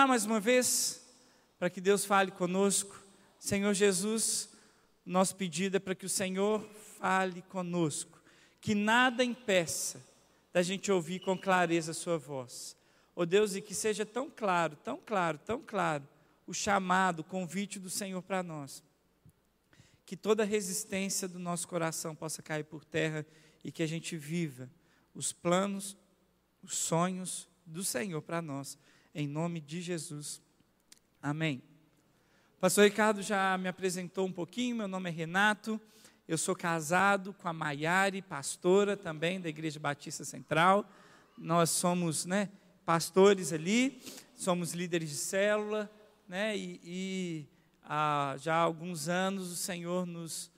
Orar mais uma vez para que Deus fale conosco. Senhor Jesus, nosso pedido é para que o Senhor fale conosco, que nada impeça da gente ouvir com clareza a Sua voz. Oh Deus, e que seja tão claro, tão claro, tão claro o chamado, o convite do Senhor para nós. Que toda resistência do nosso coração possa cair por terra e que a gente viva os planos, os sonhos do Senhor para nós, em nome de Jesus. Amém. Pastor Ricardo já me apresentou um pouquinho, meu nome é Renato, eu sou casado com a Maiare, pastora também da Igreja Batista Central. Nós somos né, pastores ali, somos líderes de célula, né? E, e há já há alguns anos o Senhor nos,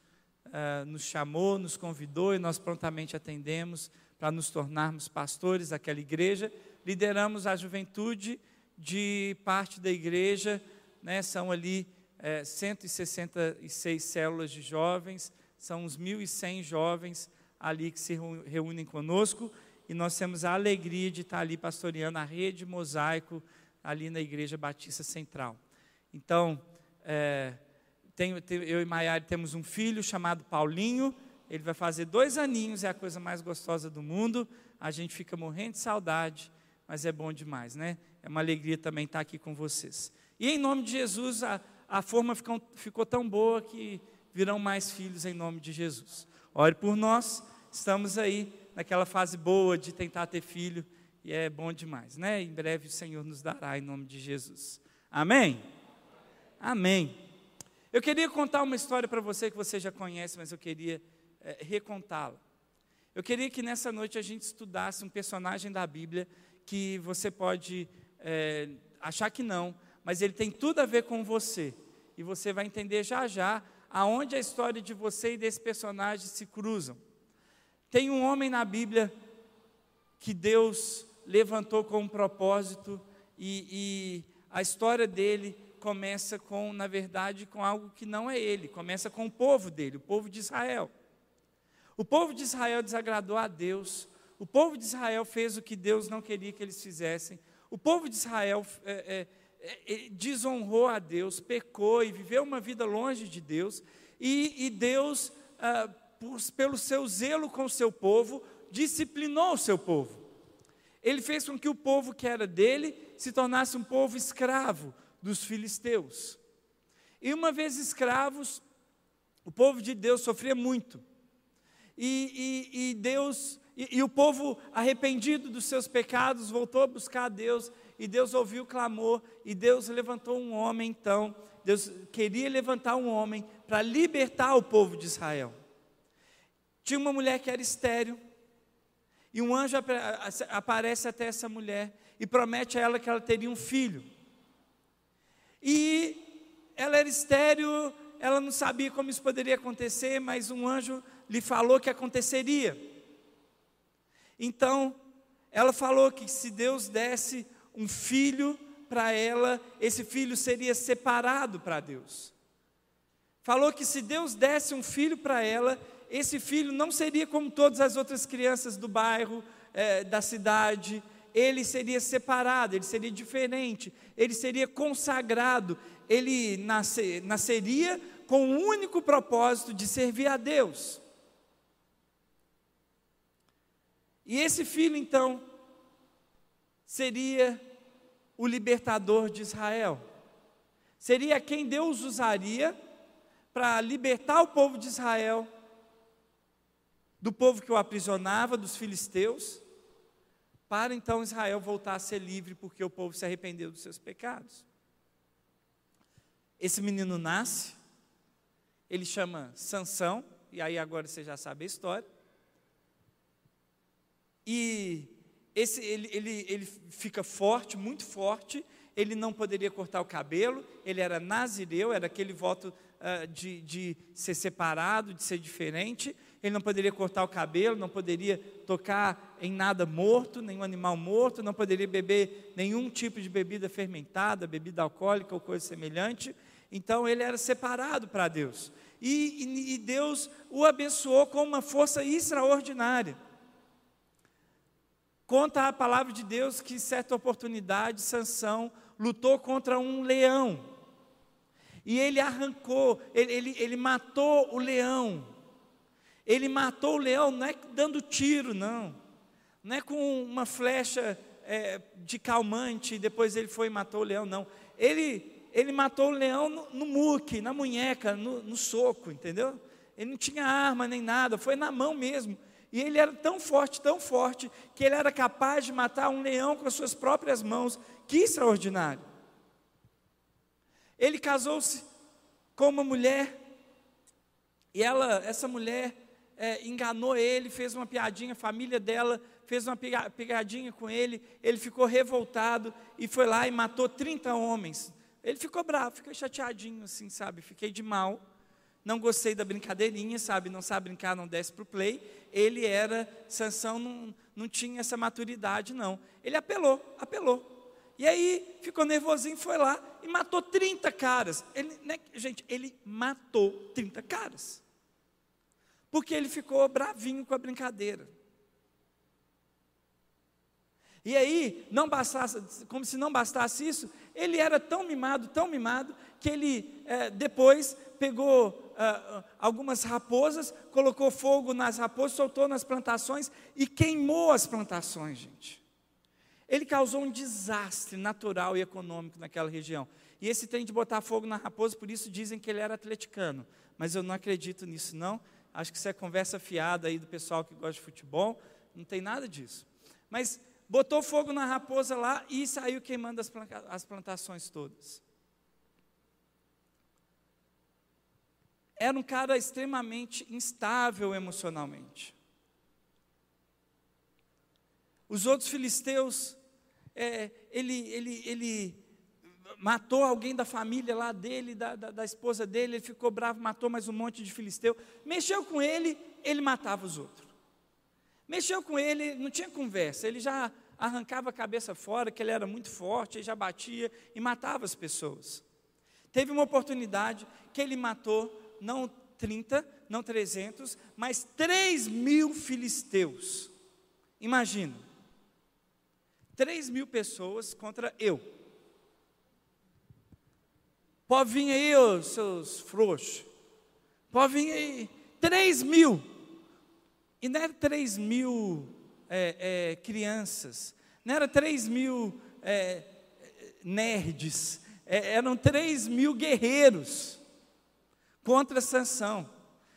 uh, nos chamou, nos convidou e nós prontamente atendemos para nos tornarmos pastores daquela igreja. Lideramos a juventude de parte da igreja, né? São ali é, 166 células de jovens, são uns 1.100 jovens ali que se reúnem conosco e nós temos a alegria de estar ali pastoreando a rede mosaico ali na Igreja Batista Central. Então, é, eu e Maiara temos um filho chamado Paulinho, ele vai fazer dois aninhos, é a coisa mais gostosa do mundo, a gente fica morrendo de saudade, mas é bom demais, né? É uma alegria também estar aqui com vocês. E em nome de Jesus, a, a forma ficou, ficou tão boa que virão mais filhos em nome de Jesus. Ore por nós, estamos aí naquela fase boa de tentar ter filho, e é bom demais, né? Em breve o Senhor nos dará em nome de Jesus. Amém? Amém. Eu queria contar uma história para você que você já conhece, mas eu queria é, recontá-la. Eu queria que nessa noite a gente estudasse um personagem da Bíblia que você pode é, achar que não, mas ele tem tudo a ver com você. E você vai entender já já aonde a história de você e desse personagem se cruzam. Tem um homem na Bíblia que Deus levantou com um propósito e, e a história dele começa com, na verdade, com algo que não é ele, começa com o povo dele, o povo de Israel. O povo de Israel desagradou a Deus, o povo de Israel fez o que Deus não queria que eles fizessem, o povo de Israel é, é, é, desonrou a Deus, pecou e viveu uma vida longe de Deus, e, e Deus, ah, por, pelo seu zelo com o seu povo, disciplinou o seu povo ele fez com que o povo que era dele se tornasse um povo escravo dos filisteus. E uma vez escravos, o povo de Deus sofria muito. E, e, e Deus, e, e, o povo arrependido dos seus pecados voltou a buscar a Deus, e Deus ouviu o clamor, e Deus levantou um homem então. Deus queria levantar um homem para libertar o povo de Israel. Tinha uma mulher que era estéril, e um anjo aparece até essa mulher e promete a ela que ela teria um filho. E ela era estéreo, ela não sabia como isso poderia acontecer, mas um anjo lhe falou que aconteceria. Então, ela falou que se Deus desse um filho para ela, esse filho seria separado para Deus. Falou que se Deus desse um filho para ela, esse filho não seria como todas as outras crianças do bairro, é, da cidade, ele seria separado, ele seria diferente, ele seria consagrado, ele nasce, nasceria com o único propósito de servir a Deus. E esse filho, então, seria o libertador de Israel, seria quem Deus usaria para libertar o povo de Israel do povo que o aprisionava, dos filisteus, para então Israel voltar a ser livre, porque o povo se arrependeu dos seus pecados. Esse menino nasce, ele chama Sansão, e aí agora você já sabe a história. E esse, ele, ele, ele fica forte, muito forte, ele não poderia cortar o cabelo, ele era nazireu, era aquele voto uh, de, de ser separado, de ser diferente, ele não poderia cortar o cabelo, não poderia tocar em nada morto, nenhum animal morto, não poderia beber nenhum tipo de bebida fermentada, bebida alcoólica ou coisa semelhante. Então ele era separado para Deus. E, e, e Deus o abençoou com uma força extraordinária. Conta a palavra de Deus que, em certa oportunidade, Sansão lutou contra um leão. E ele arrancou, ele, ele, ele matou o leão. Ele matou o leão, não é dando tiro, não. Não é com uma flecha é, de calmante, e depois ele foi e matou o leão, não. Ele, ele matou o leão no, no muque, na munheca, no, no soco, entendeu? Ele não tinha arma nem nada, foi na mão mesmo. E ele era tão forte, tão forte, que ele era capaz de matar um leão com as suas próprias mãos. Que extraordinário! Ele casou-se com uma mulher, e ela, essa mulher, é, enganou ele, fez uma piadinha, a família dela fez uma pegadinha com ele, ele ficou revoltado e foi lá e matou 30 homens. Ele ficou bravo, ficou chateadinho, assim, sabe? Fiquei de mal não gostei da brincadeirinha, sabe? Não sabe brincar, não desce para o play. Ele era, Sansão não, não tinha essa maturidade, não. Ele apelou, apelou. E aí ficou nervosinho, foi lá e matou 30 caras. Ele, né, gente, ele matou 30 caras. Porque ele ficou bravinho com a brincadeira. E aí, não bastasse, como se não bastasse isso, ele era tão mimado, tão mimado, que ele é, depois pegou ah, algumas raposas, colocou fogo nas raposas, soltou nas plantações e queimou as plantações, gente. Ele causou um desastre natural e econômico naquela região. E esse tem de botar fogo na raposa, por isso dizem que ele era atleticano. Mas eu não acredito nisso, não. Acho que isso é conversa fiada aí do pessoal que gosta de futebol. Não tem nada disso. Mas botou fogo na raposa lá e saiu queimando as plantações todas. Era um cara extremamente instável emocionalmente. Os outros filisteus, é, ele, ele, ele matou alguém da família lá dele, da, da, da, esposa dele, ele ficou bravo, matou mais um monte de filisteu. Mexeu com ele, ele matava os outros. Mexeu com ele, não tinha conversa, ele já arrancava a cabeça fora, que ele era muito forte, ele já batia e matava as pessoas. Teve uma oportunidade que ele matou não 30, não 300, mas 3 mil filisteus. Imagina. 3 mil pessoas contra eu. Pode vir aí, os seus frouxos. Pode vir aí. 3 mil. E não era 3 mil é, é, crianças. Não era 3 mil é, nerds. É, eram 3 mil guerreiros contra Sansão.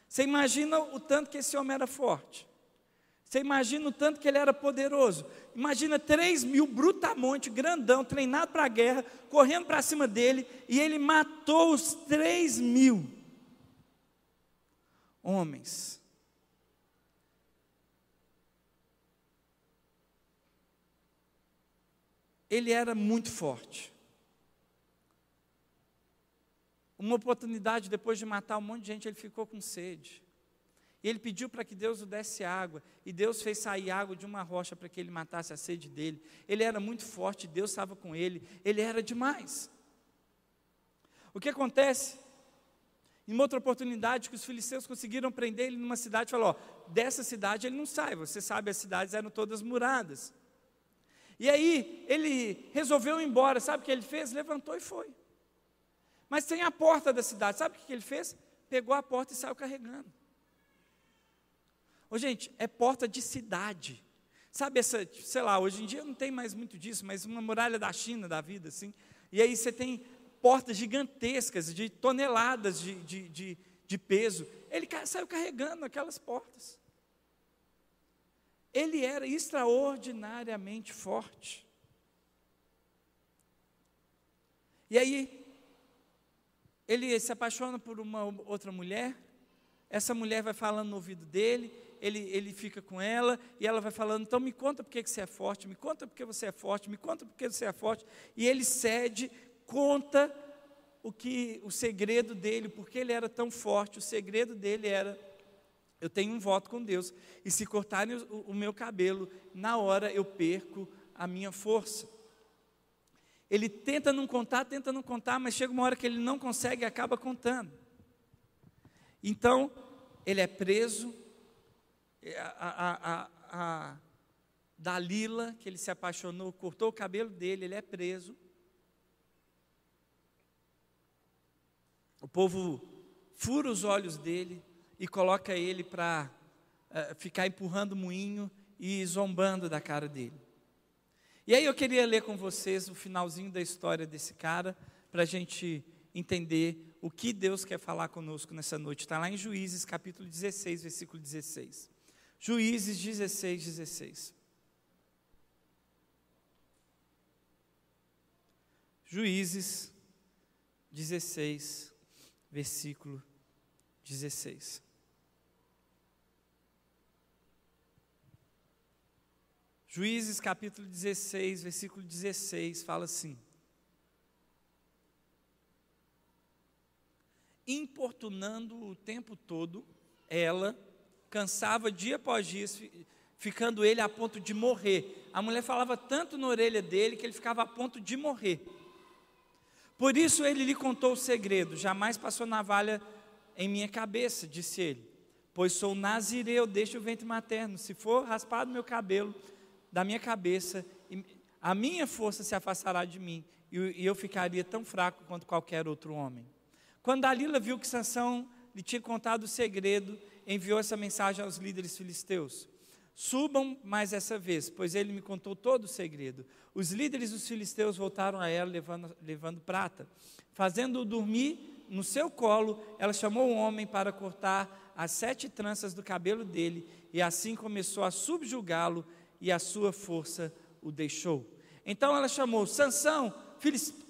Você imagina o tanto que esse homem era forte. Você imagina o tanto que ele era poderoso. Imagina 3 mil brutamonte, grandão, treinado para a guerra, correndo para cima dele, e ele matou os 3 mil homens. Ele era muito forte. Uma oportunidade, depois de matar um monte de gente, ele ficou com sede. E ele pediu para que Deus o desse água, e Deus fez sair água de uma rocha para que ele matasse a sede dele. Ele era muito forte, Deus estava com ele, ele era demais. O que acontece? Em outra oportunidade, que os filisteus conseguiram prender ele numa cidade, falou: ó, dessa cidade ele não sai, você sabe, as cidades eram todas muradas. E aí ele resolveu ir embora, sabe o que ele fez? Levantou e foi. Mas tem a porta da cidade. Sabe o que ele fez? Pegou a porta e saiu carregando. Ô, gente, é porta de cidade. Sabe essa, sei lá, hoje em dia não tem mais muito disso, mas uma muralha da China da vida, assim. E aí você tem portas gigantescas, de toneladas de, de, de, de peso. Ele saiu carregando aquelas portas. Ele era extraordinariamente forte. E aí, ele se apaixona por uma outra mulher, essa mulher vai falando no ouvido dele, ele, ele fica com ela, e ela vai falando, então me conta porque que você é forte, me conta porque você é forte, me conta porque você é forte, e ele cede, conta o que o segredo dele, porque ele era tão forte, o segredo dele era eu tenho um voto com Deus, e se cortarem o, o meu cabelo, na hora eu perco a minha força. Ele tenta não contar, tenta não contar, mas chega uma hora que ele não consegue e acaba contando. Então, ele é preso, a, a, a, Dalila, que ele se apaixonou, cortou o cabelo dele, ele é preso. O povo fura os olhos dele e coloca ele para uh, eh, ficar empurrando moinho e zombando da cara dele. E aí eu queria ler com vocês o finalzinho da história desse cara, para a gente entender o que Deus quer falar conosco nessa noite. Está lá em Juízes, capítulo 16, versículo 16. Juízes 16, 16. Juízes 16, versículo 16. Juízes capítulo 16, versículo 16, fala assim: Importunando o tempo todo, ela cansava dia após dia, ficando ele a ponto de morrer. A mulher falava tanto na orelha dele que ele ficava a ponto de morrer. Por isso ele lhe contou o segredo: jamais passou navalha em minha cabeça, disse ele, pois sou nazireu, deixa o ventre materno. Se for raspado meu cabelo, da minha cabeça, a minha força se afastará de mim, e eu ficaria tão fraco quanto qualquer outro homem. Quando Dalila viu que Sansão lhe tinha contado o segredo, enviou essa mensagem aos líderes filisteus: Subam mais essa vez, pois ele me contou todo o segredo. Os líderes dos filisteus voltaram a ela levando, levando prata. Fazendo-o dormir no seu colo, ela chamou um homem para cortar as sete tranças do cabelo dele, e assim começou a subjugá-lo e a sua força o deixou. Então ela chamou: Sansão,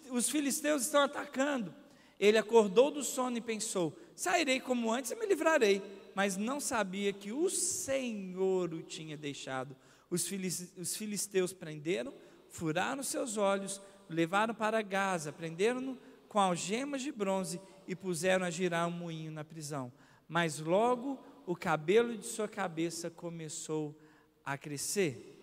os filisteus estão atacando. Ele acordou do sono e pensou: Sairei como antes e me livrarei. Mas não sabia que o Senhor o tinha deixado. Os filisteus prenderam, furaram seus olhos, levaram para Gaza, prenderam-no com algemas de bronze e puseram a girar um moinho na prisão. Mas logo o cabelo de sua cabeça começou a crescer.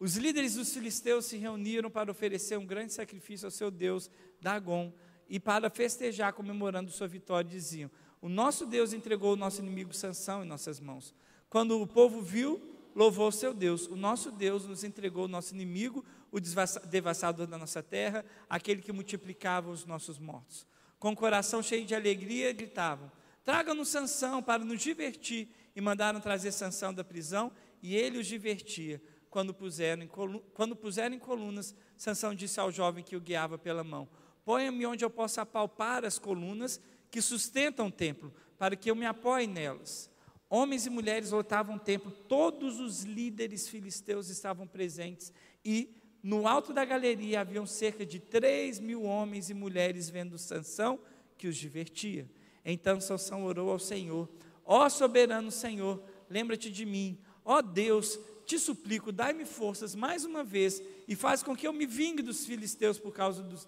Os líderes dos filisteus se reuniram para oferecer um grande sacrifício ao seu Deus, Dagon, e para festejar, comemorando sua vitória, diziam: O nosso Deus entregou o nosso inimigo Sansão em nossas mãos. Quando o povo viu, louvou seu Deus. O nosso Deus nos entregou o nosso inimigo, o devastador da nossa terra, aquele que multiplicava os nossos mortos. Com o coração cheio de alegria, gritavam: Traga-nos Sansão para nos divertir. E mandaram trazer Sansão da prisão e ele os divertia. Quando puseram, em quando puseram em colunas, Sansão disse ao jovem que o guiava pela mão: Ponha-me onde eu possa apalpar as colunas que sustentam o templo, para que eu me apoie nelas. Homens e mulheres lotavam o templo, todos os líderes filisteus estavam presentes, e no alto da galeria haviam cerca de três mil homens e mulheres vendo Sansão, que os divertia. Então Sansão orou ao Senhor: Ó soberano Senhor, lembra-te de mim. Ó Deus, te suplico, dai-me forças mais uma vez e faz com que eu me vingue dos filisteus por causa dos,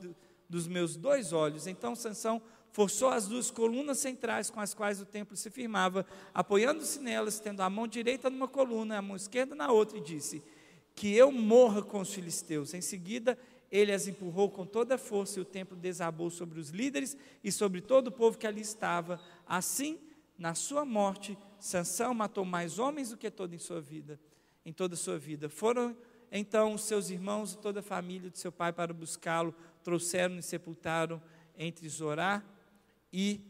dos meus dois olhos. Então Sansão forçou as duas colunas centrais com as quais o templo se firmava, apoiando-se nelas, tendo a mão direita numa coluna, a mão esquerda na outra, e disse: Que eu morra com os filisteus. Em seguida, ele as empurrou com toda a força, e o templo desabou sobre os líderes e sobre todo o povo que ali estava. Assim, na sua morte, Sansão matou mais homens do que todo em sua vida, em toda a sua vida. Foram então os seus irmãos e toda a família de seu pai para buscá-lo, trouxeram e sepultaram entre Zorá e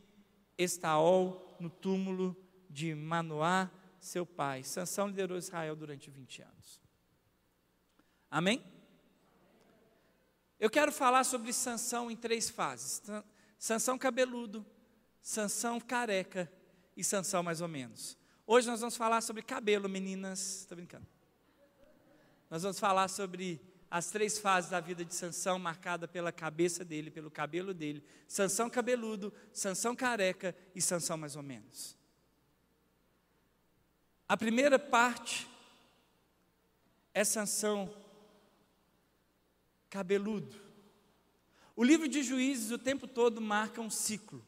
Estaol, no túmulo de Manoá, seu pai. Sansão liderou Israel durante 20 anos. Amém? Eu quero falar sobre Sansão em três fases: Sansão cabeludo, Sansão careca e Sansão mais ou menos. Hoje nós vamos falar sobre cabelo, meninas. Estou brincando. Nós vamos falar sobre as três fases da vida de Sansão, marcada pela cabeça dele, pelo cabelo dele. Sansão cabeludo, Sansão careca e Sansão mais ou menos. A primeira parte é Sansão cabeludo. O livro de Juízes o tempo todo marca um ciclo.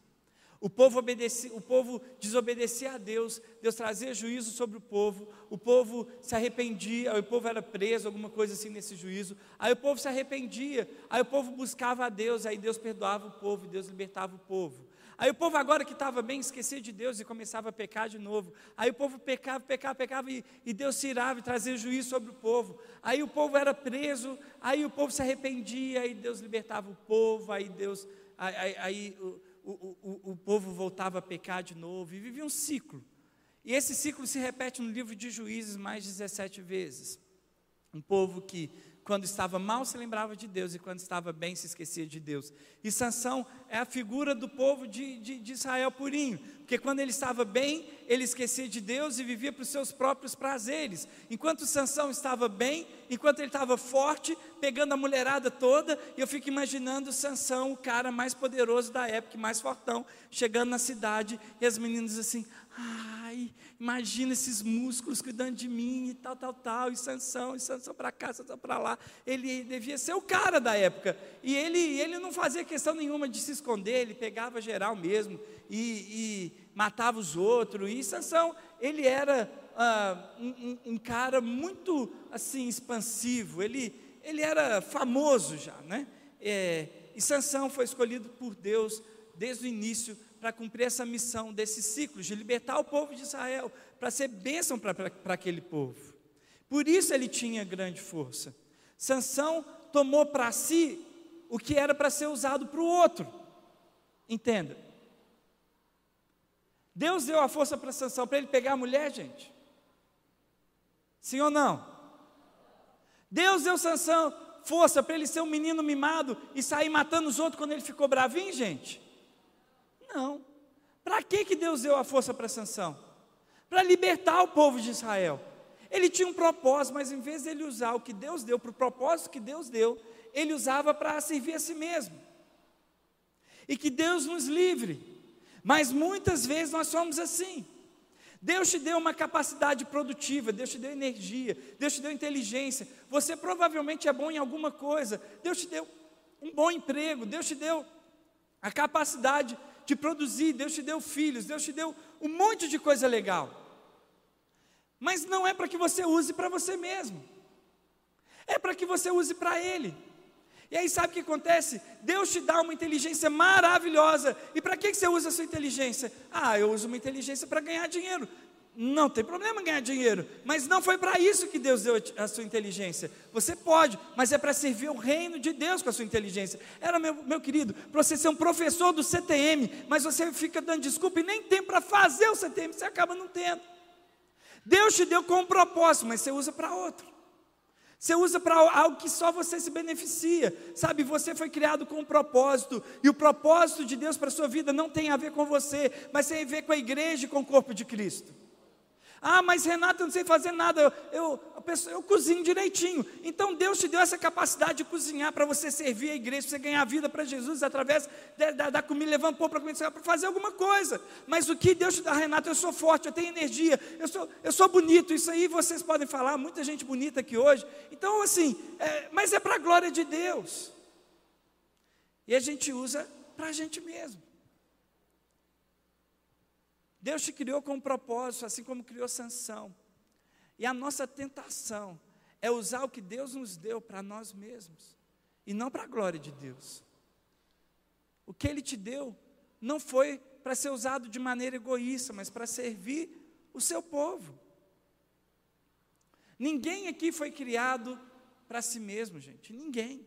O povo, obedecia, o povo desobedecia a Deus, Deus trazia juízo sobre o povo, o povo se arrependia, o povo era preso, alguma coisa assim nesse juízo, aí o povo se arrependia, aí o povo buscava a Deus, aí Deus perdoava o povo, Deus libertava o povo. Aí o povo agora que estava bem esquecia de Deus e começava a pecar de novo. Aí o povo pecava, pecava, pecava e, e Deus tirava e trazia juízo sobre o povo. Aí o povo era preso, aí o povo se arrependia, aí Deus libertava o povo, aí Deus, aí, aí, aí o, o, o, povo voltava a pecar de novo e vivia um ciclo. E esse ciclo se repete no livro de Juízes mais 17 vezes. Um povo que quando estava mal se lembrava de Deus e quando estava bem se esquecia de Deus. E Sansão é a figura do povo de, de, de Israel purinho, porque quando ele estava bem, ele esquecia de Deus e vivia para os seus próprios prazeres. Enquanto Sansão estava bem, enquanto ele estava forte, pegando a mulherada toda, eu fico imaginando Sansão, o cara mais poderoso da época, mais fortão, chegando na cidade e as meninas assim: Ai, imagina esses músculos cuidando de mim e tal, tal, tal, e Sansão, e Sansão para cá, Sansão para lá. Ele devia ser o cara da época. E ele, ele não fazia questão nenhuma de se esconder, ele pegava geral mesmo e, e matava os outros. E Sansão, ele era ah, um, um, cara muito assim expansivo, ele, ele era famoso já, né? É, e Sansão foi escolhido por Deus desde o início para cumprir essa missão desse ciclo, de libertar o povo de Israel, para ser bênção para aquele povo. Por isso ele tinha grande força. Sansão tomou para si o que era para ser usado para o outro. Entenda. Deus deu a força para Sansão para ele pegar a mulher, gente. Sim ou não? Deus deu Sansão força para ele ser um menino mimado e sair matando os outros quando ele ficou bravinho, gente? Não. Para que, que Deus deu a força para Sansão? Para libertar o povo de Israel. Ele tinha um propósito, mas em vez de ele usar o que Deus deu para o propósito que Deus deu, ele usava para servir a si mesmo. E que Deus nos livre. Mas muitas vezes nós somos assim. Deus te deu uma capacidade produtiva, Deus te deu energia, Deus te deu inteligência. Você provavelmente é bom em alguma coisa. Deus te deu um bom emprego, Deus te deu a capacidade de produzir, Deus te deu filhos, Deus te deu um monte de coisa legal. Mas não é para que você use para você mesmo, é para que você use para Ele. E aí sabe o que acontece? Deus te dá uma inteligência maravilhosa. E para que você usa a sua inteligência? Ah, eu uso uma inteligência para ganhar dinheiro. Não tem problema ganhar dinheiro, mas não foi para isso que Deus deu a sua inteligência. Você pode, mas é para servir o reino de Deus com a sua inteligência. Era, meu, meu querido, para você ser um professor do CTM, mas você fica dando desculpa e nem tem para fazer o CTM, você acaba não tendo. Deus te deu com um propósito, mas você usa para outro. Você usa para algo que só você se beneficia, sabe? Você foi criado com um propósito, e o propósito de Deus para a sua vida não tem a ver com você, mas tem a ver com a igreja e com o corpo de Cristo. Ah, mas Renato, eu não sei fazer nada, eu, eu, eu, cozinho direitinho. Então Deus te deu essa capacidade de cozinhar para você servir a igreja, para você ganhar vida para Jesus através da, da, da comida, pão para para fazer alguma coisa. Mas o que Deus te dá, Renato, eu sou forte, eu tenho energia, eu sou, eu sou bonito. Isso aí vocês podem falar, muita gente bonita aqui hoje. Então, assim, é, mas é para a glória de Deus. E a gente usa para a gente mesmo. Deus te criou com um propósito, assim como criou Sansão. E a nossa tentação é usar o que Deus nos deu para nós mesmos e não para a glória de Deus. O que Ele te deu não foi para ser usado de maneira egoísta, mas para servir o seu povo. Ninguém aqui foi criado para si mesmo, gente, ninguém.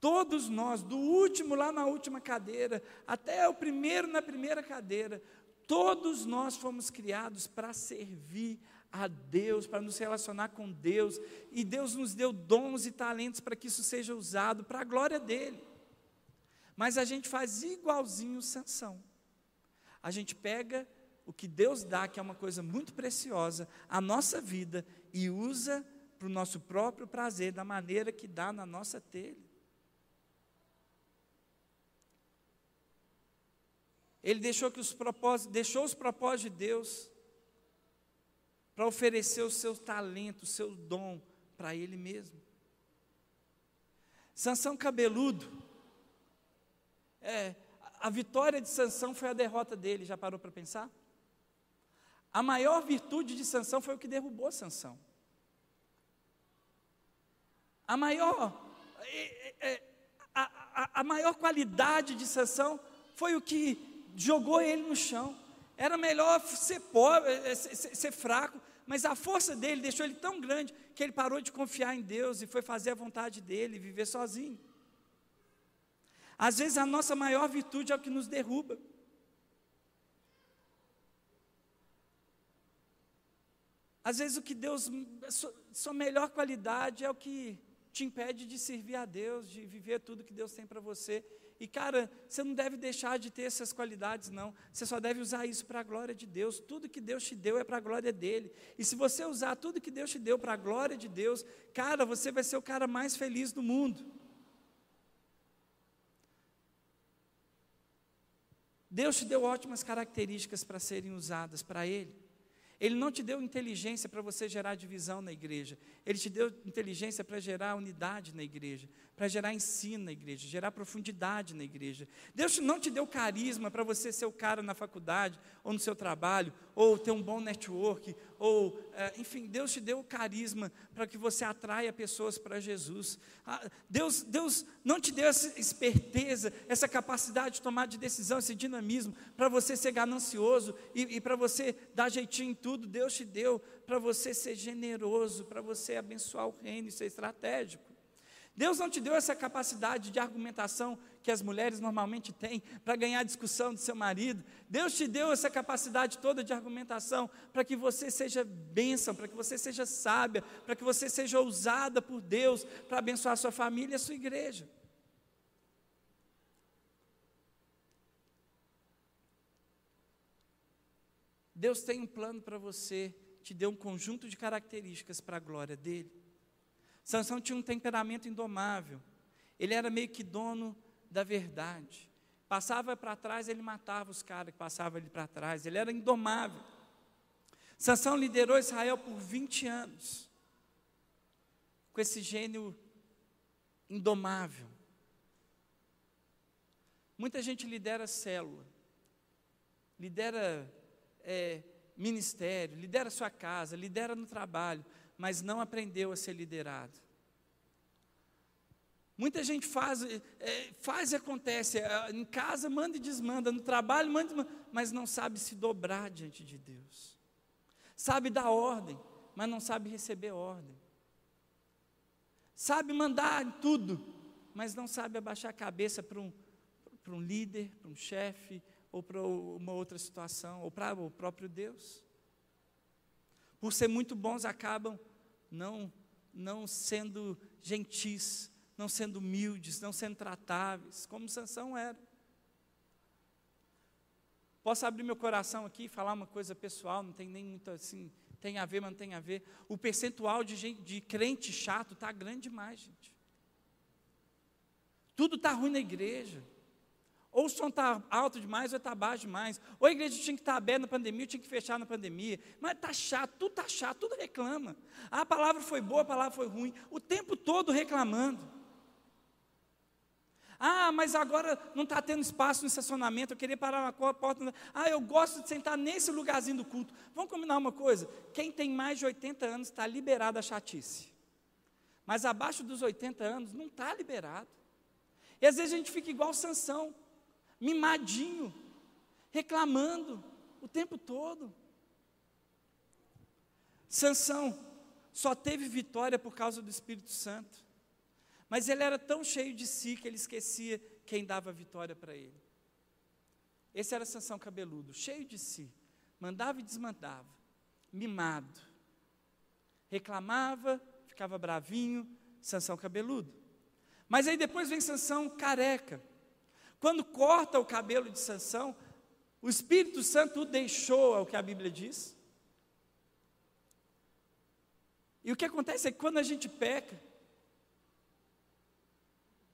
Todos nós, do último lá na última cadeira, até o primeiro na primeira cadeira, Todos nós fomos criados para servir a Deus, para nos relacionar com Deus, e Deus nos deu dons e talentos para que isso seja usado para a glória dele. Mas a gente faz igualzinho Sansão. A gente pega o que Deus dá, que é uma coisa muito preciosa, a nossa vida, e usa para o nosso próprio prazer, da maneira que dá na nossa telha. Ele deixou que os propósitos, deixou os propósitos de Deus para oferecer o seu talento, o seu dom para ele mesmo. Sansão cabeludo. É, a vitória de Sansão foi a derrota dele, já parou para pensar? A maior virtude de Sansão foi o que derrubou Sansão. A maior, é, é, a, a, a maior qualidade de Sansão foi o que jogou ele no chão. Era melhor ser pobre, é, é, ser fraco, mas a força dele deixou ele tão grande que ele parou de confiar em Deus e foi fazer a vontade dele, viver sozinho. Às vezes a nossa maior virtude é o que nos derruba. Às vezes o que Deus, sua melhor qualidade é o que te impede de servir a Deus, de viver tudo que Deus tem para você. E cara, você não deve deixar de ter essas qualidades, não. Você só deve usar isso para a glória de Deus. Tudo que Deus te deu é para a glória dele. E se você usar tudo que Deus te deu para a glória de Deus, cara, você vai ser o cara mais feliz do mundo. Deus te deu ótimas características para serem usadas para Ele. Ele não te deu inteligência para você gerar divisão na igreja. Ele te deu inteligência para gerar unidade na igreja, para gerar ensino na igreja, gerar profundidade na igreja. Deus não te deu carisma para você ser o cara na faculdade, ou no seu trabalho, ou ter um bom network, ou, é, enfim, Deus te deu carisma para que você atraia pessoas para Jesus. Ah, Deus, Deus não te deu essa esperteza, essa capacidade de tomar de decisão, esse dinamismo, para você ser ganancioso e, e para você dar jeitinho em tudo. Deus te deu para você ser generoso, para você abençoar o reino e ser estratégico. Deus não te deu essa capacidade de argumentação que as mulheres normalmente têm para ganhar a discussão do seu marido. Deus te deu essa capacidade toda de argumentação para que você seja bênção, para que você seja sábia, para que você seja ousada por Deus para abençoar a sua família e a sua igreja. Deus tem um plano para você, te deu um conjunto de características para a glória dele. Sansão tinha um temperamento indomável. Ele era meio que dono da verdade. Passava para trás, ele matava os caras que passavam ali para trás. Ele era indomável. Sansão liderou Israel por 20 anos. Com esse gênio indomável. Muita gente lidera célula, lidera é, ministério, lidera sua casa, lidera no trabalho, mas não aprendeu a ser liderado. Muita gente faz, é, faz e acontece, é, em casa manda e desmanda, no trabalho manda e desmanda, mas não sabe se dobrar diante de Deus. Sabe dar ordem, mas não sabe receber ordem. Sabe mandar em tudo, mas não sabe abaixar a cabeça para um, para um líder, para um chefe, ou para uma outra situação, ou para o próprio Deus por ser muito bons, acabam não, não sendo gentis, não sendo humildes, não sendo tratáveis, como Sansão era. Posso abrir meu coração aqui e falar uma coisa pessoal, não tem nem muito assim, tem a ver, mas não tem a ver. O percentual de, gente, de crente chato está grande demais, gente. Tudo está ruim na igreja. Ou o som está alto demais ou está baixo demais. Ou a igreja tinha que estar tá aberta na pandemia, ou tinha que fechar na pandemia. Mas está chato, tudo está chato, tudo reclama. Ah, a palavra foi boa, a palavra foi ruim. O tempo todo reclamando. Ah, mas agora não está tendo espaço no estacionamento, eu queria parar na porta. Ah, eu gosto de sentar nesse lugarzinho do culto. Vamos combinar uma coisa: quem tem mais de 80 anos está liberado a chatice. Mas abaixo dos 80 anos não está liberado. E às vezes a gente fica igual Sansão mimadinho, reclamando o tempo todo. Sansão só teve vitória por causa do Espírito Santo. Mas ele era tão cheio de si que ele esquecia quem dava vitória para ele. Esse era Sansão cabeludo, cheio de si, mandava e desmandava, mimado. Reclamava, ficava bravinho, Sansão cabeludo. Mas aí depois vem Sansão careca. Quando corta o cabelo de Sansão, o Espírito Santo o deixou, é o que a Bíblia diz. E o que acontece é que quando a gente peca,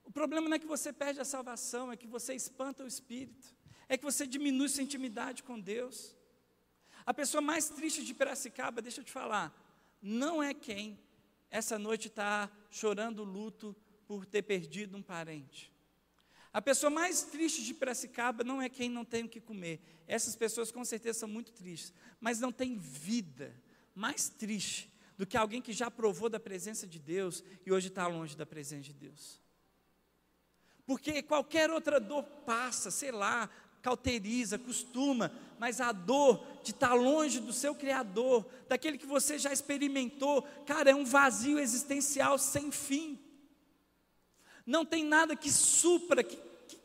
o problema não é que você perde a salvação, é que você espanta o Espírito, é que você diminui sua intimidade com Deus. A pessoa mais triste de Piracicaba, deixa eu te falar, não é quem essa noite está chorando luto por ter perdido um parente. A pessoa mais triste de Piracicaba não é quem não tem o que comer. Essas pessoas com certeza são muito tristes, mas não tem vida mais triste do que alguém que já provou da presença de Deus e hoje está longe da presença de Deus. Porque qualquer outra dor passa, sei lá, cauteriza, costuma, mas a dor de estar longe do seu Criador, daquele que você já experimentou, cara, é um vazio existencial sem fim. Não tem nada que supra, que,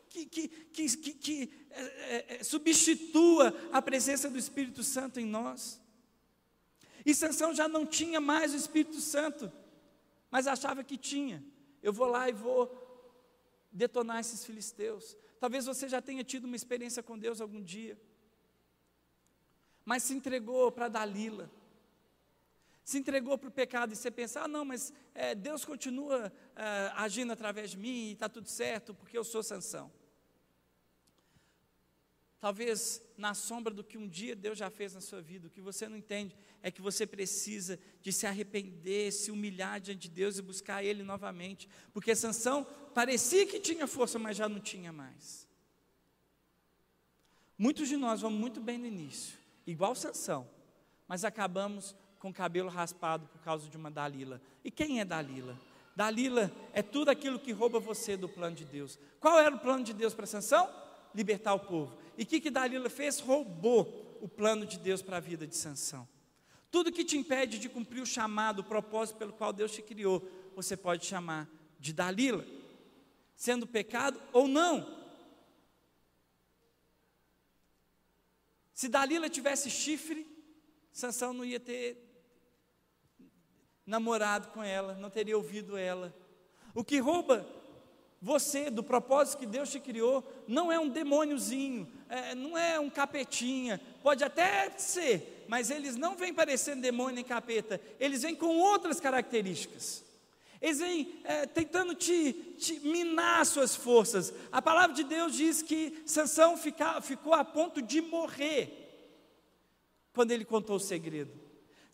que, que, que, é, é, é, substitua a presença do Espírito Santo em nós. E Sansão já não tinha mais o Espírito Santo, mas achava que tinha. Eu vou lá e vou detonar esses filisteus. Talvez você já tenha tido uma experiência com Deus algum dia, mas se entregou para Dalila, se entregou para o pecado e você pensa, ah, não, mas é, Deus continua é, agindo através de mim e está tudo certo porque eu sou Sansão. Talvez na sombra do que um dia Deus já fez na sua vida, o que você não entende é que você precisa de se arrepender, se humilhar diante de Deus e buscar Ele novamente, porque Sansão parecia que tinha força, mas já não tinha mais. Muitos de nós vamos muito bem no início, igual Sansão, mas acabamos com cabelo raspado por causa de uma Dalila. E quem é Dalila? Dalila é tudo aquilo que rouba você do plano de Deus. Qual era o plano de Deus para Sansão? Libertar o povo. E o que, que Dalila fez? Roubou o plano de Deus para a vida de Sansão. Tudo que te impede de cumprir o chamado, o propósito pelo qual Deus te criou, você pode chamar de Dalila, sendo pecado ou não. Se Dalila tivesse chifre, Sansão não ia ter namorado com ela, não teria ouvido ela. O que rouba você, do propósito que Deus te criou, não é um demôniozinho, é, não é um capetinha, pode até ser, mas eles não vêm parecendo demônio nem capeta, eles vêm com outras características. Eles vêm é, tentando te, te, minar suas forças. A palavra de Deus diz que Sansão fica, ficou a ponto de morrer quando ele contou o segredo.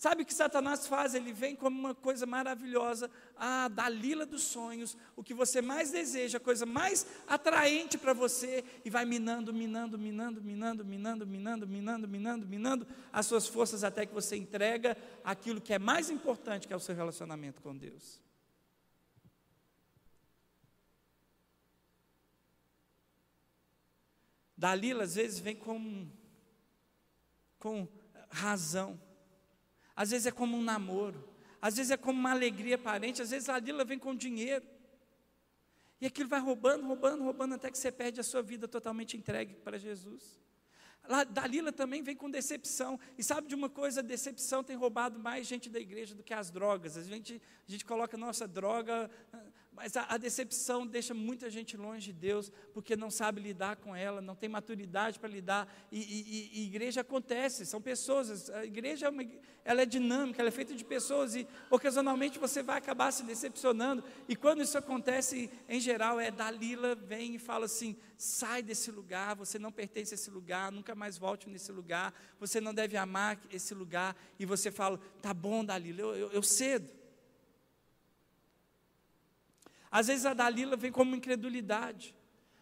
Sabe o que Satanás faz? Ele vem como uma coisa maravilhosa, ah, Dalila dos sonhos, o que você mais deseja, a coisa mais atraente para você, e vai minando, minando, minando, minando, minando, minando, minando, minando, minando as suas forças até que você entrega aquilo que é mais importante, que é o seu relacionamento com Deus. Dalila às vezes vem com, com razão. Às vezes é como um namoro, às vezes é como uma alegria aparente, às vezes a Dalila vem com dinheiro. E aquilo vai roubando, roubando, roubando, até que você perde a sua vida totalmente entregue para Jesus. Dalila também vem com decepção. E sabe de uma coisa? Decepção tem roubado mais gente da igreja do que as drogas. A gente, a gente coloca nossa droga mas a, a, decepção deixa muita gente longe de Deus, porque não sabe lidar com ela, não tem maturidade para lidar. E, e, e, igreja acontece, são pessoas. A igreja é uma, ela é dinâmica, ela é feita de pessoas, e ocasionalmente você vai acabar se decepcionando. E quando isso acontece, em geral, é Dalila vem e fala assim: sai desse lugar, você não pertence a esse lugar, nunca mais volte nesse lugar, você não deve amar esse lugar. E você fala: tá bom, Dalila, eu, eu, eu cedo. Às vezes a Dalila vem como incredulidade.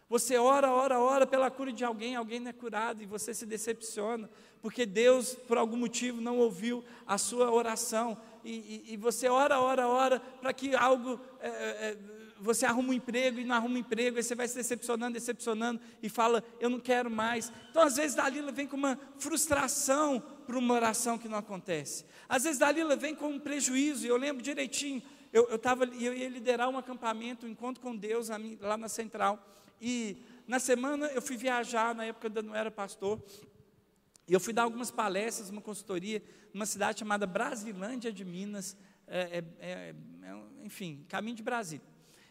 Você ora, ora, ora pela cura de alguém, alguém não é curado e você se decepciona, porque Deus, por algum motivo, não ouviu a sua oração. E, e, e você ora, ora, ora para que algo. É, é, você arruma um emprego e não arruma um emprego, e você vai se decepcionando, decepcionando, e fala, eu não quero mais. Então, às vezes, Dalila vem com uma frustração para uma oração que não acontece. Às vezes, Dalila vem com um prejuízo, e eu lembro direitinho, eu, eu, eu ia liderar um acampamento, um encontro com Deus lá na Central. E na semana eu fui viajar, na época eu não era pastor. E eu fui dar algumas palestras, uma consultoria, numa cidade chamada Brasilândia de Minas, é, é, é, é enfim, caminho de Brasília.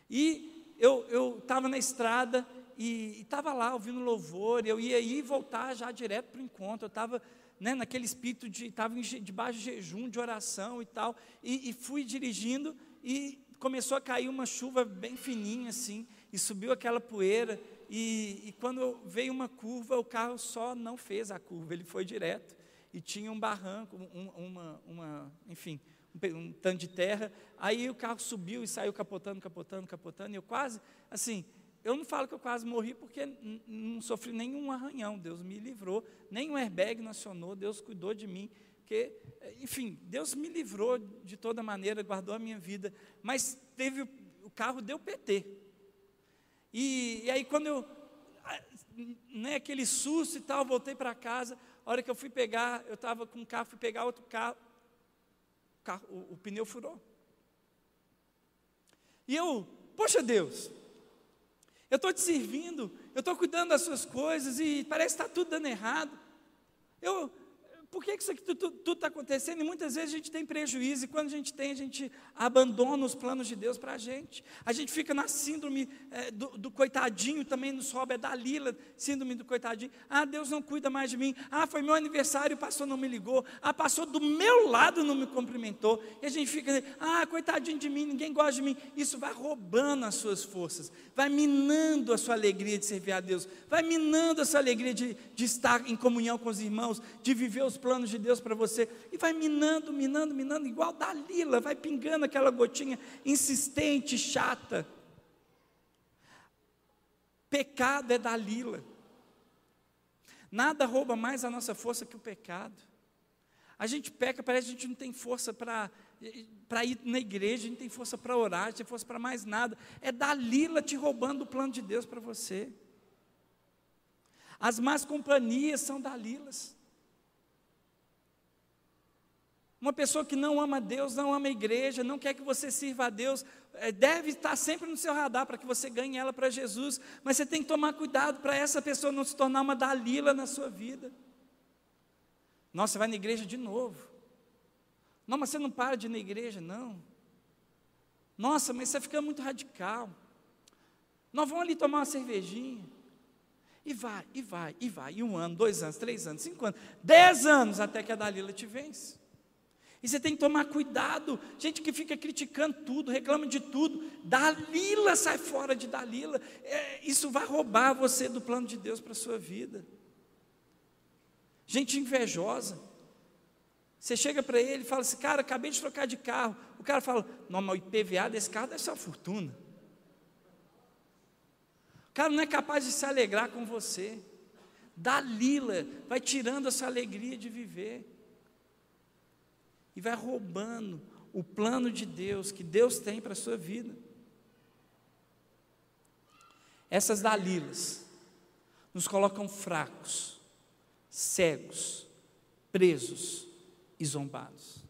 E eu estava na estrada e estava lá ouvindo louvor, eu ia ir e voltar já direto para o encontro, eu estava né, naquele espírito de, estava debaixo de jejum, de oração e tal, e, e fui dirigindo, e começou a cair uma chuva bem fininha assim, e subiu aquela poeira, e, e quando veio uma curva, o carro só não fez a curva, ele foi direto, e tinha um barranco, um, uma, uma, enfim, um, um tanto de terra, aí o carro subiu e saiu capotando, capotando, capotando, e eu quase, assim, eu não falo que eu quase morri porque não sofri nenhum arranhão, Deus me livrou, nenhum airbag nacionou, Deus cuidou de mim, porque, enfim, Deus me livrou de toda maneira, guardou a minha vida, mas teve o carro deu PT. E, e aí quando eu, né, aquele susto e tal, voltei para casa, a hora que eu fui pegar, eu estava com um carro, fui pegar outro carro, carro, o, o pneu furou. E eu, poxa Deus, eu estou te servindo, eu estou cuidando das suas coisas e parece que está tudo dando errado. Eu, por que, isso aqui tudo está acontecendo? E muitas vezes a gente tem prejuízo, e quando a gente tem, a gente abandona os planos de Deus para a gente. A gente fica na síndrome é, do, do, coitadinho, também nos rouba, é da Lila, síndrome do coitadinho. Ah, Deus não cuida mais de mim. Ah, foi meu aniversário, o pastor não me ligou. Ah, passou do meu lado, não me cumprimentou. E a gente fica, ah, coitadinho de mim, ninguém gosta de mim. Isso vai roubando as suas forças, vai minando a sua alegria de servir a Deus, vai minando a sua alegria de, de estar em comunhão com os irmãos, de viver os planos de Deus para você, e vai minando, minando, minando, igual Dalila, vai pingando aquela gotinha insistente, chata. Pecado é Dalila. Nada rouba mais a nossa força que o pecado. A gente peca, parece que a gente não tem força para para ir na igreja, a gente tem força para orar, a gente tem força para mais nada. É Dalila te roubando o plano de Deus para você. As más companhias são Dalilas. Uma pessoa que não ama Deus, não ama a igreja, não quer que você sirva a Deus, é, deve estar sempre no seu radar para que você ganhe ela para Jesus, mas você tem que tomar cuidado para essa pessoa não se tornar uma Dalila na sua vida. Nossa, você vai na igreja de novo. Não, mas você não para de ir na igreja, não. Nossa, mas você fica muito radical. Nós vamos ali tomar uma cervejinha. E vai, e vai, e vai. E um ano, dois anos, três anos, cinco anos, dez anos até que a Dalila te vence. E você tem que tomar cuidado. Gente que fica criticando tudo, reclama de tudo. Dalila, sai fora de Dalila. É, isso vai roubar você do plano de Deus para a sua vida. Gente invejosa. Você chega para ele e fala assim, cara, acabei de trocar de carro. O cara fala, não, mas o IPVA desse carro deve ser uma fortuna. O cara não é capaz de se alegrar com você. Dalila vai tirando a sua alegria de viver e vai roubando o plano de Deus que Deus tem para a sua vida. Essas Dalilas nos colocam fracos, cegos, presos e zombados.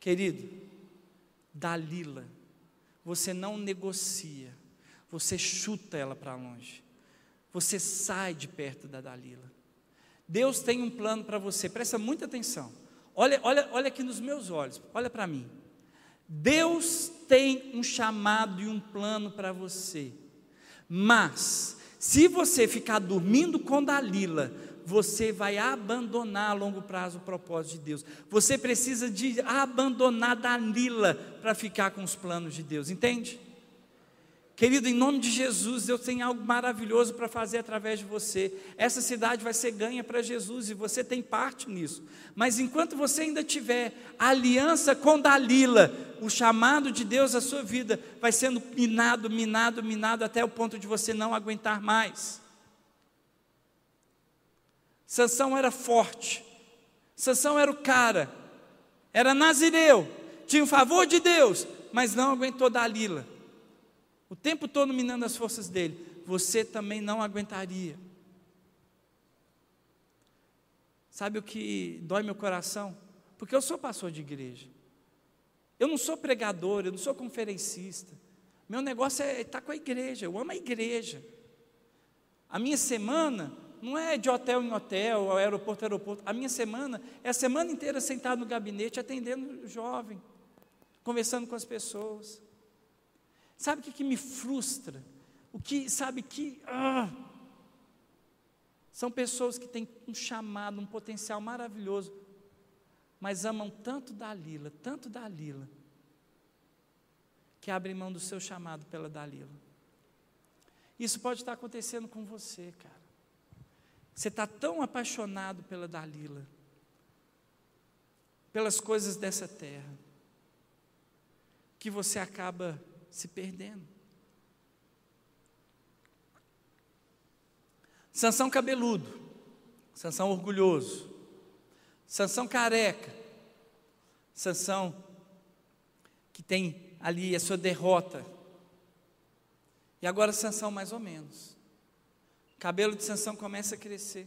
Querido, Dalila, você não negocia, você chuta ela para longe, você sai de perto da Dalila. Deus tem um plano para você, presta muita atenção. Olha, olha, olha aqui nos meus olhos, olha para mim. Deus tem um chamado e um plano para você. Mas, se você ficar dormindo com Dalila, você vai abandonar a longo prazo o propósito de Deus. Você precisa de abandonar Dalila para ficar com os planos de Deus, entende? Querido, em nome de Jesus, Deus tem algo maravilhoso para fazer através de você. Essa cidade vai ser ganha para Jesus e você tem parte nisso. Mas enquanto você ainda tiver aliança com Dalila, o chamado de Deus à sua vida vai sendo minado, minado, minado até o ponto de você não aguentar mais. Sansão era forte. Sansão era o cara. Era nazireu, tinha o favor de Deus, mas não aguentou Dalila o tempo todo minando as forças dele, você também não aguentaria. Sabe o que dói meu coração? Porque eu sou pastor de igreja. Eu não sou pregador, eu não sou conferencista. Meu negócio é estar com a igreja, eu amo a igreja. A minha semana não é de hotel em hotel, aeroporto em aeroporto. A minha semana é a semana inteira sentado no gabinete, atendendo o jovem, conversando com as pessoas. Sabe o que, que me frustra? O que, sabe que. Ah, são pessoas que têm um chamado, um potencial maravilhoso, mas amam tanto Dalila, tanto Dalila, que abrem mão do seu chamado pela Dalila. Isso pode estar acontecendo com você, cara. Você está tão apaixonado pela Dalila, pelas coisas dessa terra, que você acaba se perdendo. Sansão cabeludo, Sansão orgulhoso, Sansão careca, Sansão que tem ali a sua derrota. E agora Sansão mais ou menos. O cabelo de Sansão começa a crescer.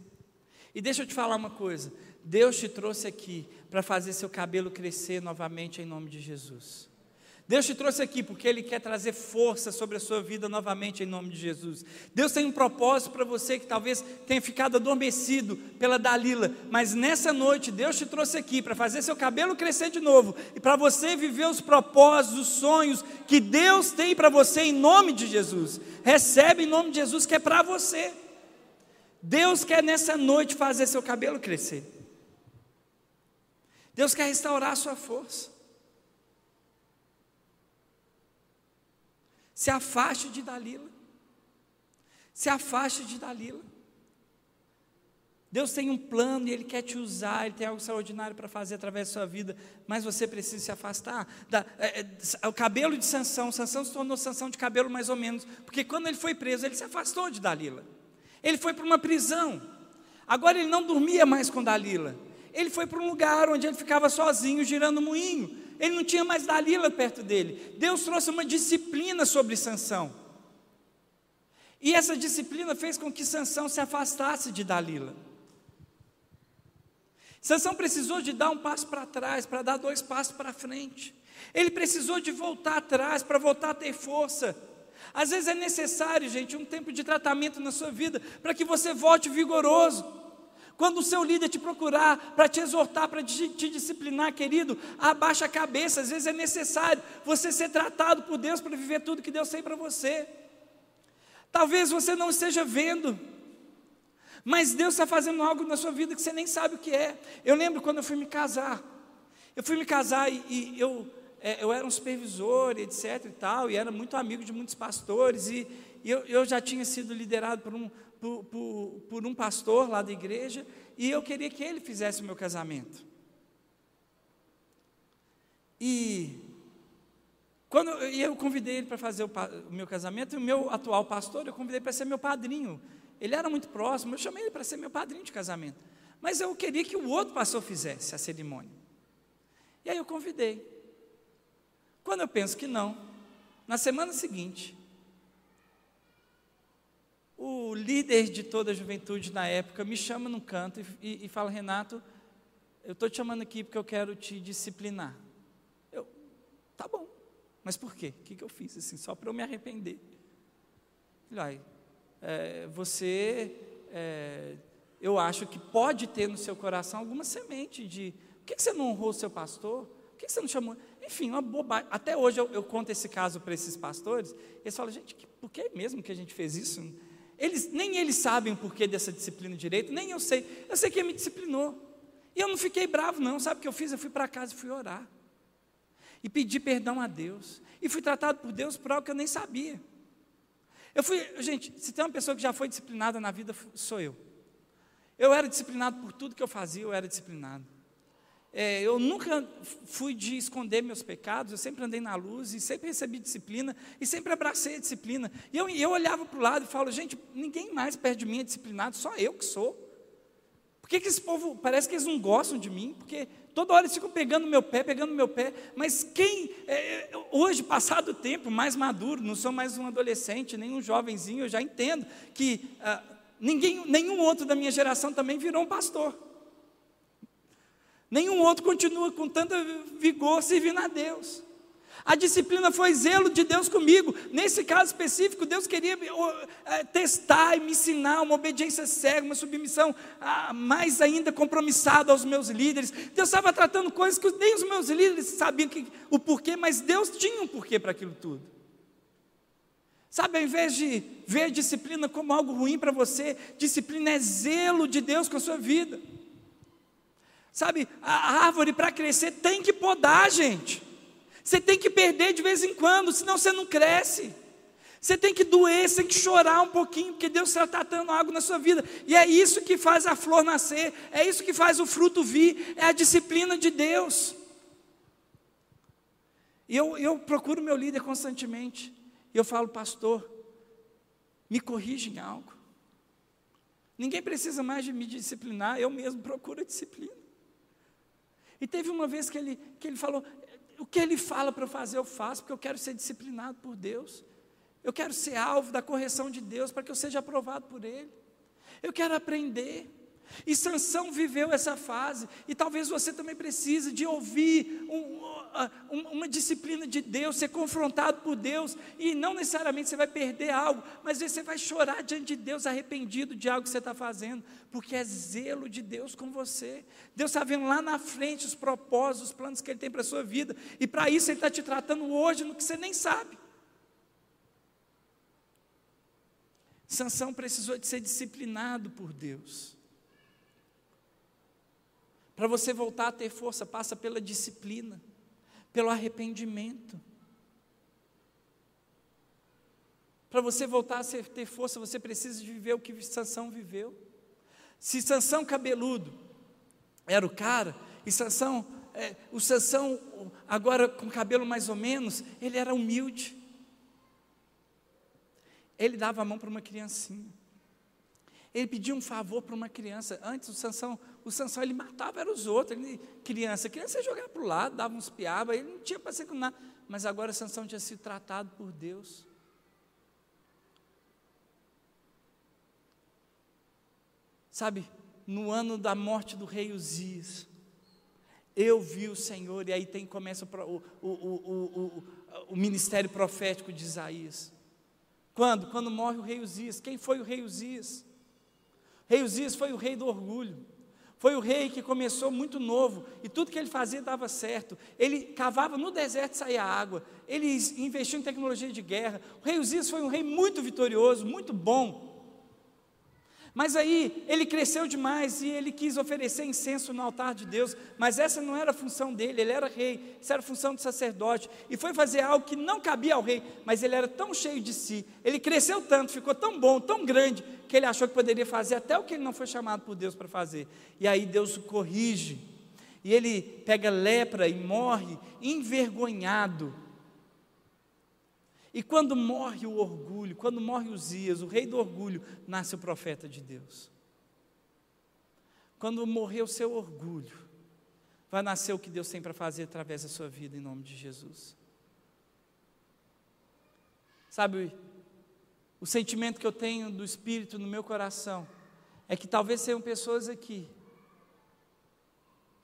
E deixa eu te falar uma coisa, Deus te trouxe aqui para fazer seu cabelo crescer novamente em nome de Jesus. Deus te trouxe aqui porque Ele quer trazer força sobre a sua vida novamente em nome de Jesus. Deus tem um propósito para você que talvez tenha ficado adormecido pela Dalila, mas nessa noite Deus te trouxe aqui para fazer seu cabelo crescer de novo e para você viver os propósitos, os sonhos que Deus tem para você em nome de Jesus. Recebe em nome de Jesus que é para você. Deus quer nessa noite fazer seu cabelo crescer. Deus quer restaurar a sua força. Se afaste de Dalila. Se afaste de Dalila. Deus tem um plano e Ele quer te usar, Ele tem algo extraordinário para fazer através da sua vida, mas você precisa se afastar. Da, é, é, o cabelo de Sansão, Sansão se tornou Sansão de cabelo mais ou menos, porque quando ele foi preso, ele se afastou de Dalila. Ele foi para uma prisão. Agora ele não dormia mais com Dalila. Ele foi para um lugar onde ele ficava sozinho, girando moinho. Ele não tinha mais Dalila perto dele. Deus trouxe uma disciplina sobre Sansão. E essa disciplina fez com que Sansão se afastasse de Dalila. Sansão precisou de dar um passo para trás, para dar dois passos para frente. Ele precisou de voltar atrás para voltar a ter força. Às vezes é necessário, gente, um tempo de tratamento na sua vida para que você volte vigoroso. Quando o seu líder te procurar para te exortar, para te, te, disciplinar, querido, abaixa a cabeça. Às vezes é necessário você ser tratado por Deus para viver tudo que Deus tem para você. Talvez você não esteja vendo, mas Deus está fazendo algo na sua vida que você nem sabe o que é. Eu lembro quando eu fui me casar. Eu fui me casar e, e eu é, eu era um supervisor, etc. e tal, e era muito amigo de muitos pastores, e, e eu, eu, já tinha sido liderado por um, por, por, por um pastor lá da igreja, e eu queria que ele fizesse o meu casamento. E quando eu, convidei ele para fazer o, o, meu casamento, e o meu atual pastor, eu convidei para ser meu padrinho. Ele era muito próximo, eu chamei ele para ser meu padrinho de casamento. Mas eu queria que o outro pastor fizesse a cerimônia. E aí eu convidei. Quando eu penso que não, na semana seguinte, o líder de toda a juventude na época me chama num canto e, e, e fala: Renato, eu estou te chamando aqui porque eu quero te disciplinar. Eu, tá bom, mas por quê? O que, que eu fiz? Assim, só para eu me arrepender. Ele, é, você, é, eu acho que pode ter no seu coração alguma semente de: por que, que você não honrou o seu pastor? Por que, que você não chamou? Enfim, uma bobagem. Até hoje eu, eu conto esse caso para esses pastores, eles falam, gente, por que mesmo que a gente fez isso? Eles, nem eles sabem o porquê dessa disciplina direito, nem eu sei. Eu sei quem me disciplinou. E eu não fiquei bravo, não. Sabe o que eu fiz? Eu fui para casa e fui orar. E pedi perdão a Deus. E fui tratado por Deus por algo que eu nem sabia. Eu fui, gente, se tem uma pessoa que já foi disciplinada na vida, sou eu. Eu era disciplinado por tudo que eu fazia, eu era disciplinado. É, eu nunca fui de esconder meus pecados, eu sempre andei na luz e sempre recebi disciplina e sempre abracei a disciplina. E eu, eu olhava para o lado e falo, gente, ninguém mais perto de mim é disciplinado, só eu que sou. Por que, que esse povo, parece que eles não gostam de mim? Porque toda hora eles ficam pegando meu pé, pegando meu pé. Mas quem, é, é hoje, passado o tempo, mais maduro, não sou mais um adolescente, nem um jovenzinho, eu já entendo que ah, ninguém, nenhum outro da minha geração também virou um pastor. Nenhum outro continua com tanto vigor servindo a Deus. A disciplina foi zelo de Deus comigo. Nesse caso específico, Deus queria é, testar e me ensinar uma obediência cega, uma submissão ah, mais ainda compromissada aos meus líderes. Deus estava tratando coisas que nem os meus líderes sabiam que, o porquê, mas Deus tinha um porquê para aquilo tudo. Sabe, ao invés de ver disciplina como algo ruim para você, disciplina é zelo de Deus com a sua vida. Sabe, a árvore para crescer tem que podar, gente. Você tem que perder de vez em quando, senão você não cresce. Você tem que doer, você tem que chorar um pouquinho, porque Deus está tratando algo na sua vida. E é isso que faz a flor nascer, é isso que faz o fruto vir, é a disciplina de Deus. E eu, eu procuro meu líder constantemente. E eu falo, pastor, me corrija em algo. Ninguém precisa mais de me disciplinar, eu mesmo procuro a disciplina. E teve uma vez que ele, que ele falou: O que ele fala para eu fazer, eu faço, porque eu quero ser disciplinado por Deus. Eu quero ser alvo da correção de Deus para que eu seja aprovado por Ele. Eu quero aprender. E Sansão viveu essa fase, e talvez você também precise de ouvir um, uma disciplina de Deus, ser confrontado por Deus, e não necessariamente você vai perder algo, mas você vai chorar diante de Deus arrependido de algo que você está fazendo, porque é zelo de Deus com você. Deus está vendo lá na frente os propósitos, os planos que Ele tem para a sua vida, e para isso Ele está te tratando hoje no que você nem sabe. Sansão precisou de ser disciplinado por Deus. Para você voltar a ter força, passa pela disciplina, pelo arrependimento. Para você voltar a ter força, você precisa de viver o que Sansão viveu. Se Sansão cabeludo era o cara, e Sansão, é, o Sansão agora com cabelo mais ou menos, ele era humilde. Ele dava a mão para uma criancinha. Ele pedia um favor para uma criança. Antes o Sansão, o Sansão ele matava era os outros. Ele, criança, criança ia jogar para o lado, dava uns piaba, ele não tinha paciência com nada. Mas agora Sansão tinha sido tratado por Deus. Sabe, no ano da morte do rei Uzias, eu vi o Senhor, e aí tem começa o, o, o, o, ministério profético de Isaías. Quando? Quando morre o rei Uzias. Quem foi o rei Uzias? Rei Uzias foi o rei do orgulho. Foi o rei que começou muito novo e tudo que ele fazia dava certo. Ele cavava no deserto e saía água. Ele investiu em tecnologia de guerra. O rei Uzias foi um rei muito vitorioso, muito bom. Mas aí ele cresceu demais e ele quis oferecer incenso no altar de Deus, mas essa não era a função dele, ele era rei, essa era a função do sacerdote, e foi fazer algo que não cabia ao rei, mas ele era tão cheio de si, ele cresceu tanto, ficou tão bom, tão grande, que ele achou que poderia fazer até o que ele não foi chamado por Deus para fazer. E aí Deus o corrige, e ele pega lepra e morre envergonhado, e quando morre o orgulho, quando morre Uzias, o rei do orgulho, nasce o profeta de Deus. Quando morrer o seu orgulho, vai nascer o que Deus tem para fazer através da sua vida, em nome de Jesus. Sabe, o sentimento que eu tenho do Espírito no meu coração é que talvez sejam pessoas aqui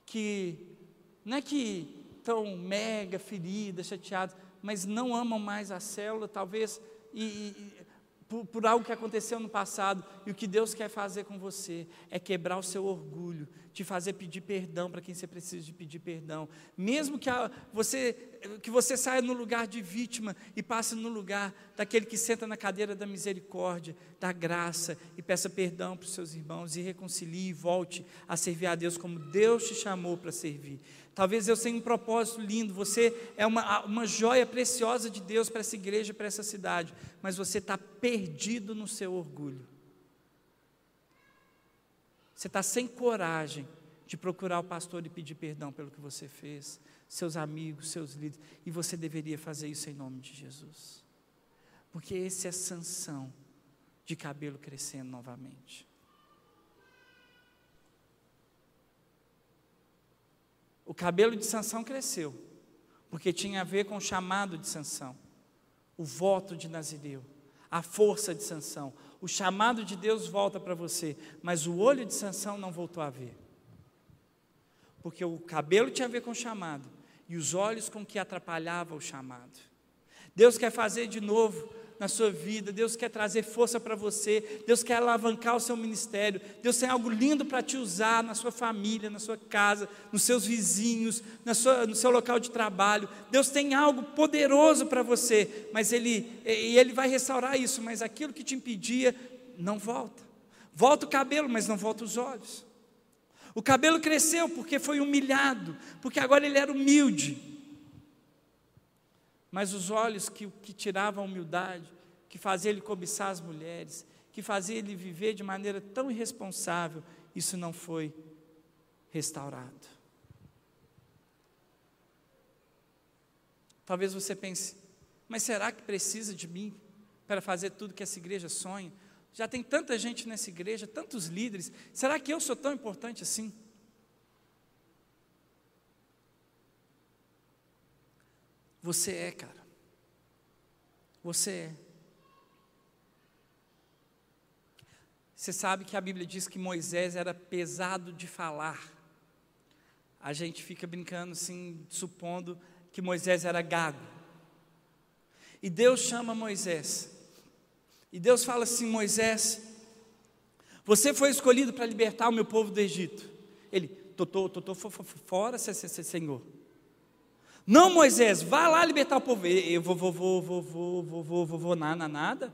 que não é que estão mega feridas, chateadas, mas não amam mais a célula, talvez e, e, por, por, algo que aconteceu no passado, e o que Deus quer fazer com você é quebrar o seu orgulho, te fazer pedir perdão para quem você precisa de pedir perdão, mesmo que a, você, que você saia no lugar de vítima e passe no lugar daquele que senta na cadeira da misericórdia, da graça, e peça perdão para os seus irmãos, e reconcilie e volte a servir a Deus como Deus te chamou para servir. Talvez eu tenha um propósito lindo, você é uma, uma joia preciosa de Deus para essa igreja, para essa cidade, mas você está perdido no seu orgulho. Você está sem coragem de procurar o pastor e pedir perdão pelo que você fez, seus amigos, seus líderes, e você deveria fazer isso em nome de Jesus, porque esse é sanção de cabelo crescendo novamente. O cabelo de Sansão cresceu, porque tinha a ver com o chamado de Sansão, o voto de Nazireu, a força de Sansão. O chamado de Deus volta para você, mas o olho de Sansão não voltou a ver. Porque o cabelo tinha a ver com o chamado e os olhos com que atrapalhava o chamado. Deus quer fazer de novo na sua vida, Deus quer trazer força para você, Deus quer alavancar o seu ministério, Deus tem algo lindo para te usar na sua família, na sua casa, nos seus vizinhos, na sua, no seu local de trabalho. Deus tem algo poderoso para você, mas Ele, e Ele vai restaurar isso, mas aquilo que te impedia, não volta. Volta o cabelo, mas não volta os olhos. O cabelo cresceu porque foi humilhado, porque agora ele era humilde. Mas os olhos que, que tiravam a humildade, que fazia ele cobiçar as mulheres, que fazia ele viver de maneira tão irresponsável, isso não foi restaurado. Talvez você pense, mas será que precisa de mim para fazer tudo que essa igreja sonha? Já tem tanta gente nessa igreja, tantos líderes, será que eu sou tão importante assim? Você é, cara. Você é. Você sabe que a Bíblia diz que Moisés era pesado de falar. A gente fica brincando assim, supondo que Moisés era gago. E Deus chama Moisés. E Deus fala assim: Moisés, você foi escolhido para libertar o meu povo do Egito. Ele, tô, tô, tô, tô fora, Senhor. Não, Moisés, vá lá libertar o povo. Eu vou, vou, vou, vou, vou, vou, vou, vou, vou, nada, nada.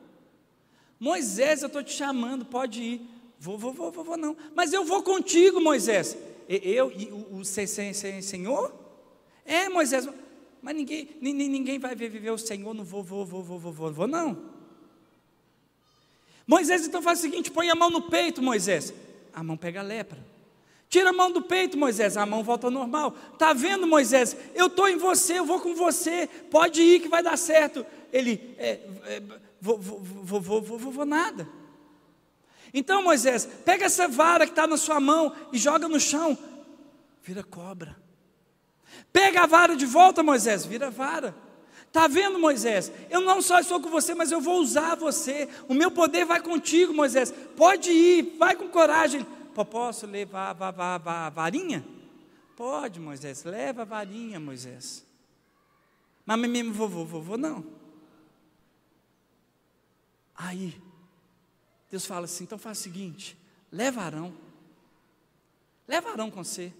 Moisés, eu estou te chamando, pode ir. Vou, vou, vou, vou, vou, não. Mas eu vou contigo, Moisés. Eu e o, o Senhor? É, Moisés. Mas ninguém, ninguém vai viver o Senhor, não vou, vou, vou, vou, vou, vou, vou, não. Moisés então faz o seguinte: põe a mão no peito, Moisés. A mão pega a lepra. Tira a mão do peito, Moisés, a mão volta ao normal. Está vendo, Moisés? Eu estou em você, eu vou com você. Pode ir que vai dar certo. Ele, é, é, vou, vou, vou, vou, vou, vou nada. Então, Moisés, pega essa vara que está na sua mão e joga no chão. Vira cobra. Pega a vara de volta, Moisés, vira vara. Está vendo, Moisés? Eu não só estou com você, mas eu vou usar você. O meu poder vai contigo, Moisés. Pode ir, vai com coragem. Posso levar a varinha? Pode, Moisés. Leva a varinha, Moisés. Mas mesmo vovô, vovô, não. Aí, Deus fala assim: então faz o seguinte: leva Arão. Leva Arão com você.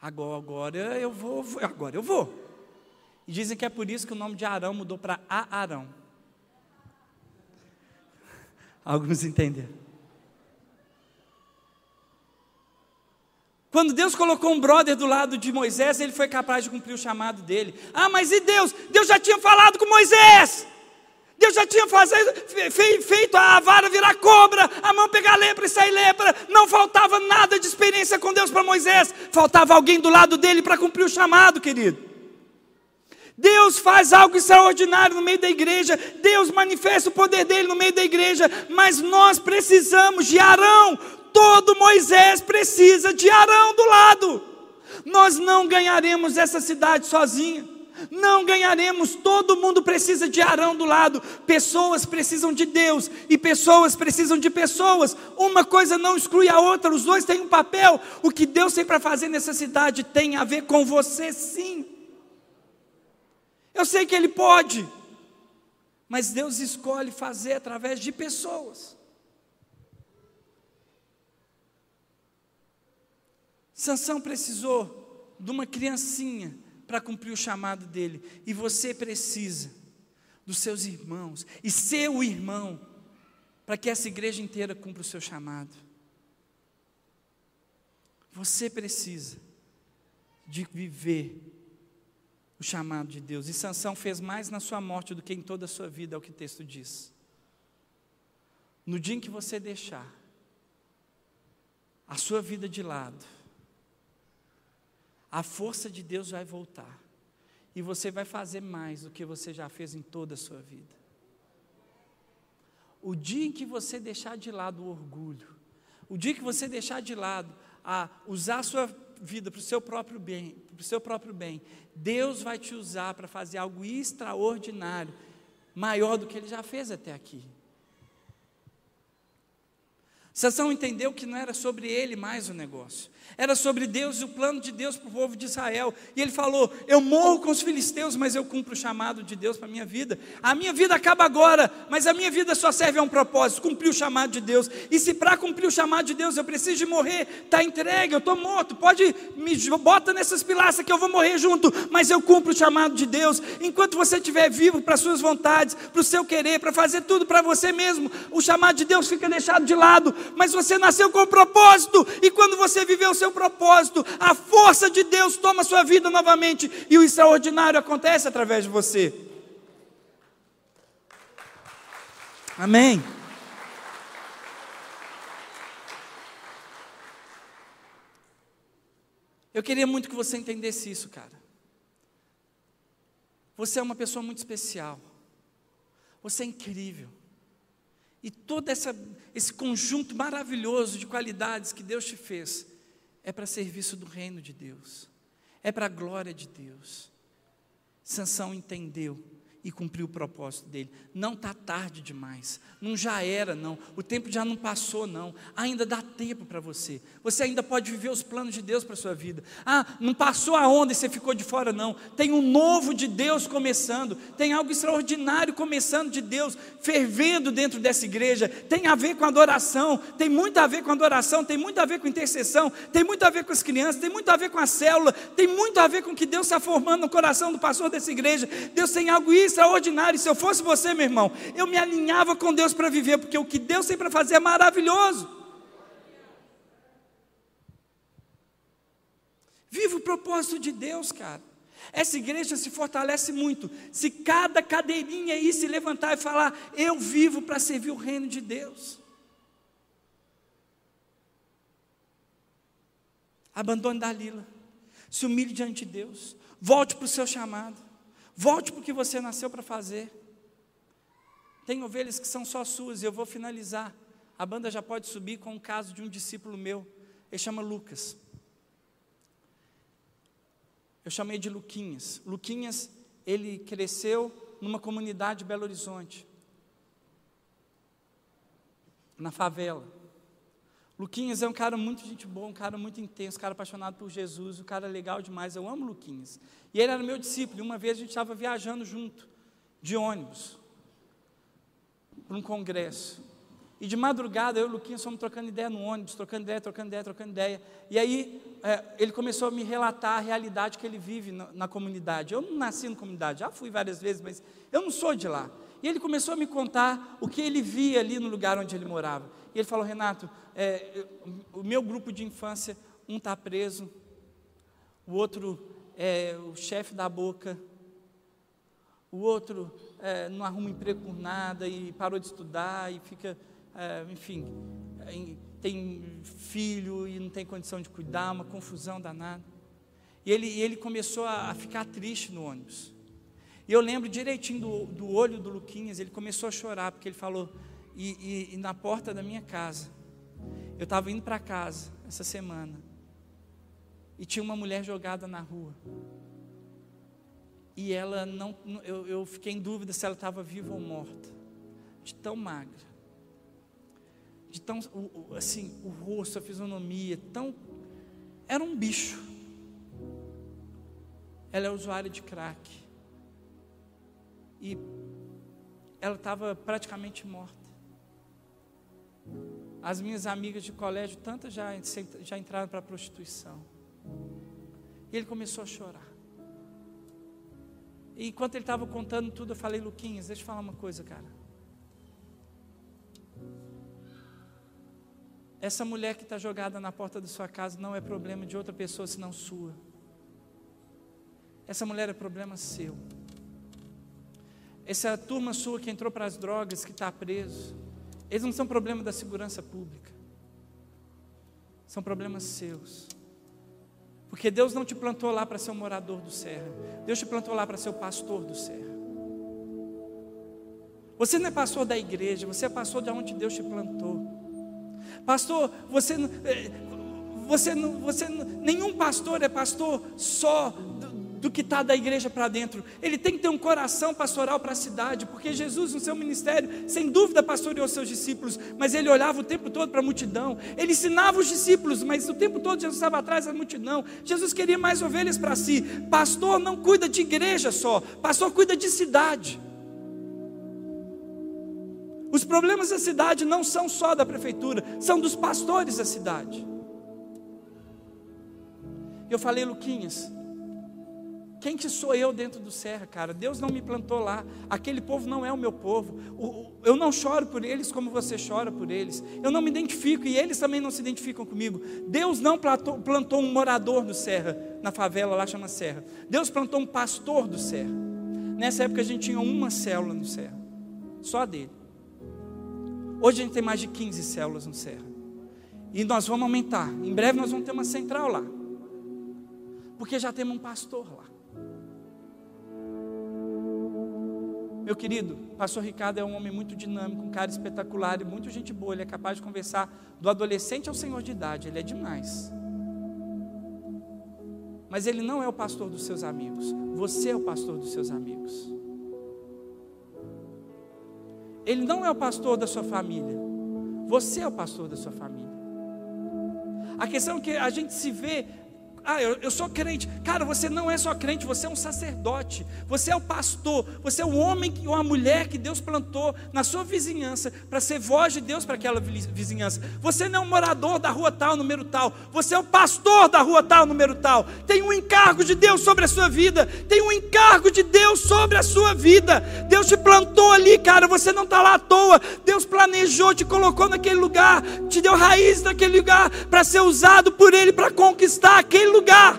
Agora, agora eu vou, agora eu vou. E dizem que é por isso que o nome de Arão mudou para Arão. Alguns entenderam. Quando Deus colocou um brother do lado de Moisés, ele foi capaz de cumprir o chamado dele. Ah, mas e Deus? Deus já tinha falado com Moisés. Deus já tinha feito a vara virar cobra, a mão pegar lepra e sair lepra. Não faltava nada de experiência com Deus para Moisés. Faltava alguém do lado dele para cumprir o chamado, querido. Deus faz algo extraordinário no meio da igreja, Deus manifesta o poder dele no meio da igreja, mas nós precisamos de Arão, todo Moisés precisa de Arão do lado. Nós não ganharemos essa cidade sozinha. Não ganharemos, todo mundo precisa de Arão do lado. Pessoas precisam de Deus e pessoas precisam de pessoas. Uma coisa não exclui a outra, os dois têm um papel. O que Deus tem para fazer nessa cidade tem a ver com você, sim. Eu sei que Ele pode, mas Deus escolhe fazer através de pessoas. Sansão precisou de uma criancinha para cumprir o chamado dele, e você precisa dos seus irmãos e seu irmão para que essa igreja inteira cumpra o seu chamado. Você precisa de viver o chamado de Deus. E Sansão fez mais na sua morte do que em toda a sua vida, é o que o texto diz. No dia em que você deixar a sua vida de lado, a força de Deus vai voltar. E você vai fazer mais do que você já fez em toda a sua vida. O dia em que você deixar de lado o orgulho, o dia que você deixar de lado a usar a sua vida para o seu próprio bem, para o seu próprio bem, Deus vai te usar para fazer algo extraordinário, maior do que ele já fez até aqui. Sansão entendeu que não era sobre ele mais o negócio, era sobre Deus e o plano de Deus para o povo de Israel. E ele falou: Eu morro com os filisteus, mas eu cumpro o chamado de Deus para a minha vida. A minha vida acaba agora, mas a minha vida só serve a um propósito: cumprir o chamado de Deus. E se para cumprir o chamado de Deus eu preciso de morrer, está entregue, eu estou morto. Pode me bota nessas pilastras que eu vou morrer junto, mas eu cumpro o chamado de Deus. Enquanto você estiver vivo para suas vontades, para o seu querer, para fazer tudo para você mesmo, o chamado de Deus fica deixado de lado. Mas você nasceu com um propósito, e quando você viveu o seu propósito, a força de Deus toma sua vida novamente e o extraordinário acontece através de você. Amém. Eu queria muito que você entendesse isso, cara. Você é uma pessoa muito especial. Você é incrível. E todo essa, esse conjunto maravilhoso de qualidades que Deus te fez é para serviço do reino de Deus, é para a glória de Deus. Sansão entendeu e cumpriu o propósito dele. Não está tarde demais, não já era, não. O tempo já não passou, não. Ainda dá tempo para você. Você ainda pode viver os planos de Deus para a sua vida. Ah, não passou a onda e você ficou de fora, não. Tem um novo de Deus começando, tem algo extraordinário começando de Deus, fervendo dentro dessa igreja. Tem a ver com adoração, tem muito a ver com adoração, tem muito a ver com intercessão, tem muito a ver com as crianças, tem muito a ver com a célula, tem muito a ver com o que Deus está formando no coração do pastor dessa igreja. Deus tem algo extraordinário. Se eu fosse você, meu irmão, eu me alinhava com Deus para viver, porque o que Deus tem para fazer é maravilhoso. Viva o propósito de Deus, cara. Essa igreja se fortalece muito. Se cada cadeirinha aí se levantar e falar, eu vivo para servir o reino de Deus. Abandone Dalila. Se humilhe diante de Deus. Volte para o seu chamado. Volte para o que você nasceu para fazer. Tem ovelhas que são só suas, e eu vou finalizar. A banda já pode subir com o caso de um discípulo meu, ele chama Lucas. Eu chamei de Luquinhas. Luquinhas, ele cresceu numa comunidade de Belo Horizonte, na favela. Luquinhas é um cara muito gente boa, um cara muito intenso, um cara apaixonado por Jesus, um cara legal demais. Eu amo Luquinhas. E ele era meu discípulo. E uma vez a gente estava viajando junto, de ônibus, para um congresso. E de madrugada eu e o Luquinhas fomos trocando ideia no ônibus, trocando ideia, trocando ideia, trocando ideia. E aí é, ele começou a me relatar a realidade que ele vive na, na comunidade. Eu não nasci na comunidade, já fui várias vezes, mas eu não sou de lá. E ele começou a me contar o que ele via ali no lugar onde ele morava. E ele falou: Renato, é, o meu grupo de infância, um está preso, o outro é o chefe da boca, o outro é, não arruma emprego por nada e parou de estudar e fica, é, enfim, é, tem filho e não tem condição de cuidar, uma confusão danada. E ele, ele começou a, a ficar triste no ônibus. E eu lembro direitinho do, do olho do Luquinhas, ele começou a chorar, porque ele falou: e, e, e na porta da minha casa, eu estava indo para casa essa semana, e tinha uma mulher jogada na rua. E ela não, eu, eu fiquei em dúvida se ela estava viva ou morta, de tão magra, de tão, assim, o rosto, a fisionomia, tão, era um bicho. Ela é usuária de crack. E ela estava praticamente morta. As minhas amigas de colégio, tantas já, já entraram para a prostituição. E ele começou a chorar. E enquanto ele estava contando tudo, eu falei, Luquinhas, deixa eu falar uma coisa, cara. Essa mulher que está jogada na porta da sua casa não é problema de outra pessoa senão sua. Essa mulher é problema seu. Essa turma sua que entrou para as drogas, que está preso eles não são problema da segurança pública. São problemas seus. Porque Deus não te plantou lá para ser um morador do serra. Deus te plantou lá para ser o pastor do serra. Você não é pastor da igreja, você é pastor de onde Deus te plantou. Pastor, você, eh, você, você, nenhum pastor é pastor só do que está da igreja para dentro. Ele tem que ter um coração pastoral para a cidade, porque Jesus, no seu ministério, sem dúvida pastoreou seus discípulos, mas ele olhava o tempo todo para a multidão. Ele ensinava os discípulos, mas o tempo todo Jesus estava atrás da multidão. Jesus queria mais ovelhas para si. Pastor não cuida de igreja só, pastor cuida de cidade. Os problemas da cidade não são só da prefeitura, são dos pastores da cidade. Eu falei, Luquinhas, quem que sou eu dentro do serra, cara? Deus não me plantou lá. Aquele povo não é o meu povo. Eu não choro por eles como você chora por eles. Eu não me identifico e eles também não se identificam comigo. Deus não plantou, um morador do serra, na favela lá chama serra. Deus plantou um pastor do serra. Nessa época a gente tinha uma célula no serra, só dele. Hoje a gente tem mais de 15 células no serra. E nós vamos aumentar. Em breve nós vamos ter uma central lá. Porque já temos um pastor lá. Meu querido, pastor Ricardo é um homem muito dinâmico, um cara espetacular e muito gente boa. Ele é capaz de conversar do adolescente ao senhor de idade. Ele é demais. Mas ele não é o pastor dos seus amigos. Você é o pastor dos seus amigos. Ele não é o pastor da sua família. Você é o pastor da sua família. A questão é que a gente se vê ah, eu, eu sou crente. Cara, você não é só crente, você é um sacerdote. Você é o pastor. Você é o homem ou a mulher que Deus plantou na sua vizinhança para ser voz de Deus para aquela vizinhança. Você não é um morador da rua tal, número tal. Você é o pastor da rua tal, número tal. Tem um encargo de Deus sobre a sua vida. Tem um encargo de Deus sobre a sua vida. Deus te plantou ali, cara. Você não está lá à toa. Deus planejou, te colocou naquele lugar, te deu raiz naquele lugar para ser usado por Ele para conquistar aquele lugar lugar.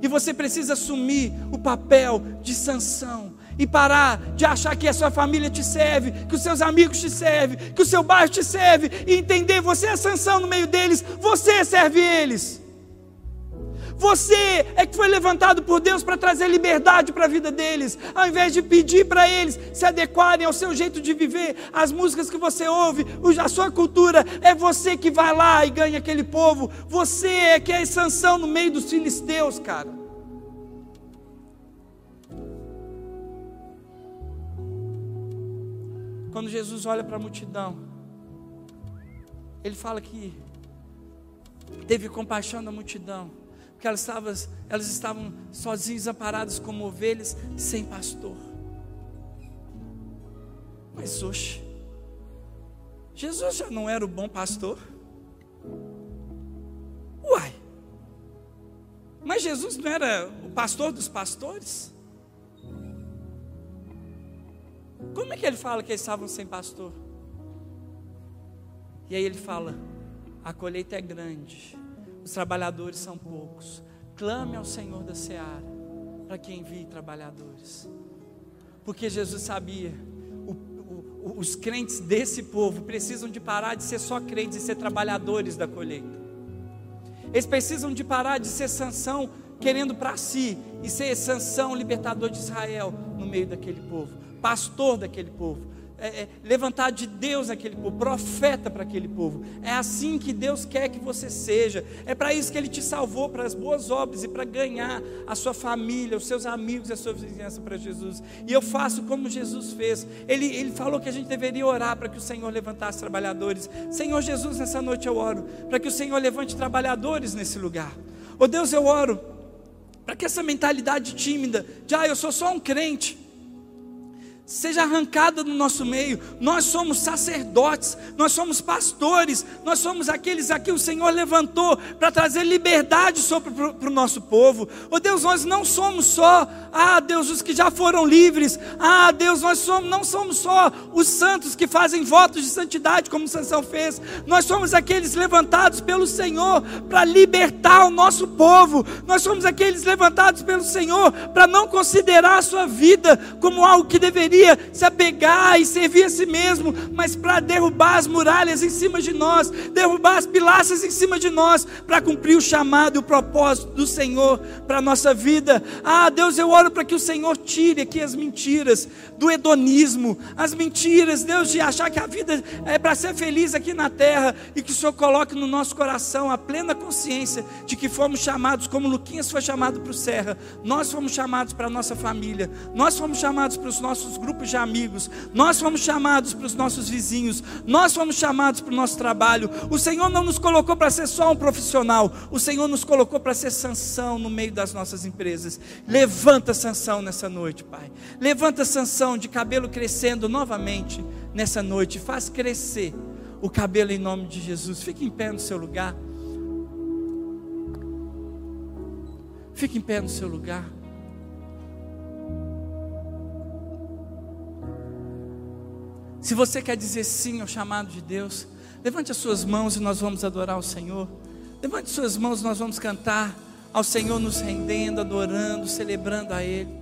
E você precisa assumir o papel de sanção e parar de achar que a sua família te serve, que os seus amigos te servem, que o seu bairro te serve, e entender você é sanção no meio deles, você serve eles. Você é que foi levantado por Deus para trazer liberdade para a vida deles, ao invés de pedir para eles se adequarem ao seu jeito de viver, as músicas que você ouve, a sua cultura, é você que vai lá e ganha aquele povo. Você é que é sanção no meio dos filisteus, cara. Quando Jesus olha para a multidão, ele fala que teve compaixão da multidão porque elas estavam, elas estavam sozinhas, amparadas como ovelhas, sem pastor. Mas hoje, Jesus já não era o bom pastor? Uai, mas Jesus não era o pastor dos pastores? Como é que ele fala que eles estavam sem pastor? E aí ele fala: a colheita é grande, os trabalhadores são poucos. Clame ao Senhor da seara para que envie trabalhadores. Porque Jesus sabia, o, o, os crentes desse povo precisam de parar de ser só crentes e ser trabalhadores da colheita. Eles precisam de parar de ser sanção querendo para si e ser sanção libertador de Israel no meio daquele povo, pastor daquele povo é, é, levantar de Deus aquele povo, profeta para aquele povo. É assim que Deus quer que você seja. É para isso que Ele te salvou, para as boas obras e para ganhar a sua família, os seus amigos e a sua vizinhança para Jesus. E eu faço como Jesus fez. Ele, ele falou que a gente deveria orar para que o Senhor levantasse trabalhadores. Senhor Jesus, nessa noite eu oro para que o Senhor levante trabalhadores nesse lugar. Oh Deus, eu oro para que essa mentalidade tímida de ah, eu sou só um crente seja arrancada do nosso meio. Nós somos sacerdotes, nós somos pastores, nós somos aqueles a que o Senhor levantou para trazer liberdade para o nosso povo. Oh Deus, nós não somos só, ah Deus, os que já foram livres. Ah Deus, nós somos, não somos só os santos que fazem votos de santidade, como Sansão fez. Nós somos aqueles levantados pelo Senhor para libertar o nosso povo. Nós somos aqueles levantados pelo Senhor para não considerar a sua vida como algo que deveria queria se apegar e servir a si mesmo, mas para derrubar as muralhas em cima de nós, derrubar as pilastras em cima de nós, para cumprir o chamado e o propósito do Senhor para a nossa vida. Ah, Deus, eu oro para que o Senhor tire aqui as mentiras do hedonismo, as mentiras, Deus, de achar que a vida é para ser feliz aqui na terra e que o Senhor coloque no nosso coração a plena consciência de que fomos chamados, como Luquinhas foi chamado para o Serra, nós fomos chamados para a nossa família, nós fomos chamados para os nossos grupos de amigos, nós fomos chamados para os nossos vizinhos, nós fomos chamados para o nosso trabalho. O Senhor não nos colocou para ser só um profissional, o Senhor nos colocou para ser sanção no meio das nossas empresas. Levanta sanção nessa noite, Pai. Levanta sanção de cabelo crescendo novamente nessa noite. Faz crescer o cabelo em nome de Jesus. Fique em pé no seu lugar. Fique em pé no seu lugar. Se você quer dizer sim ao chamado de Deus, levante as suas mãos e nós vamos adorar o Senhor. Levante as suas mãos e nós vamos cantar ao Senhor, nos rendendo, adorando, celebrando a Ele.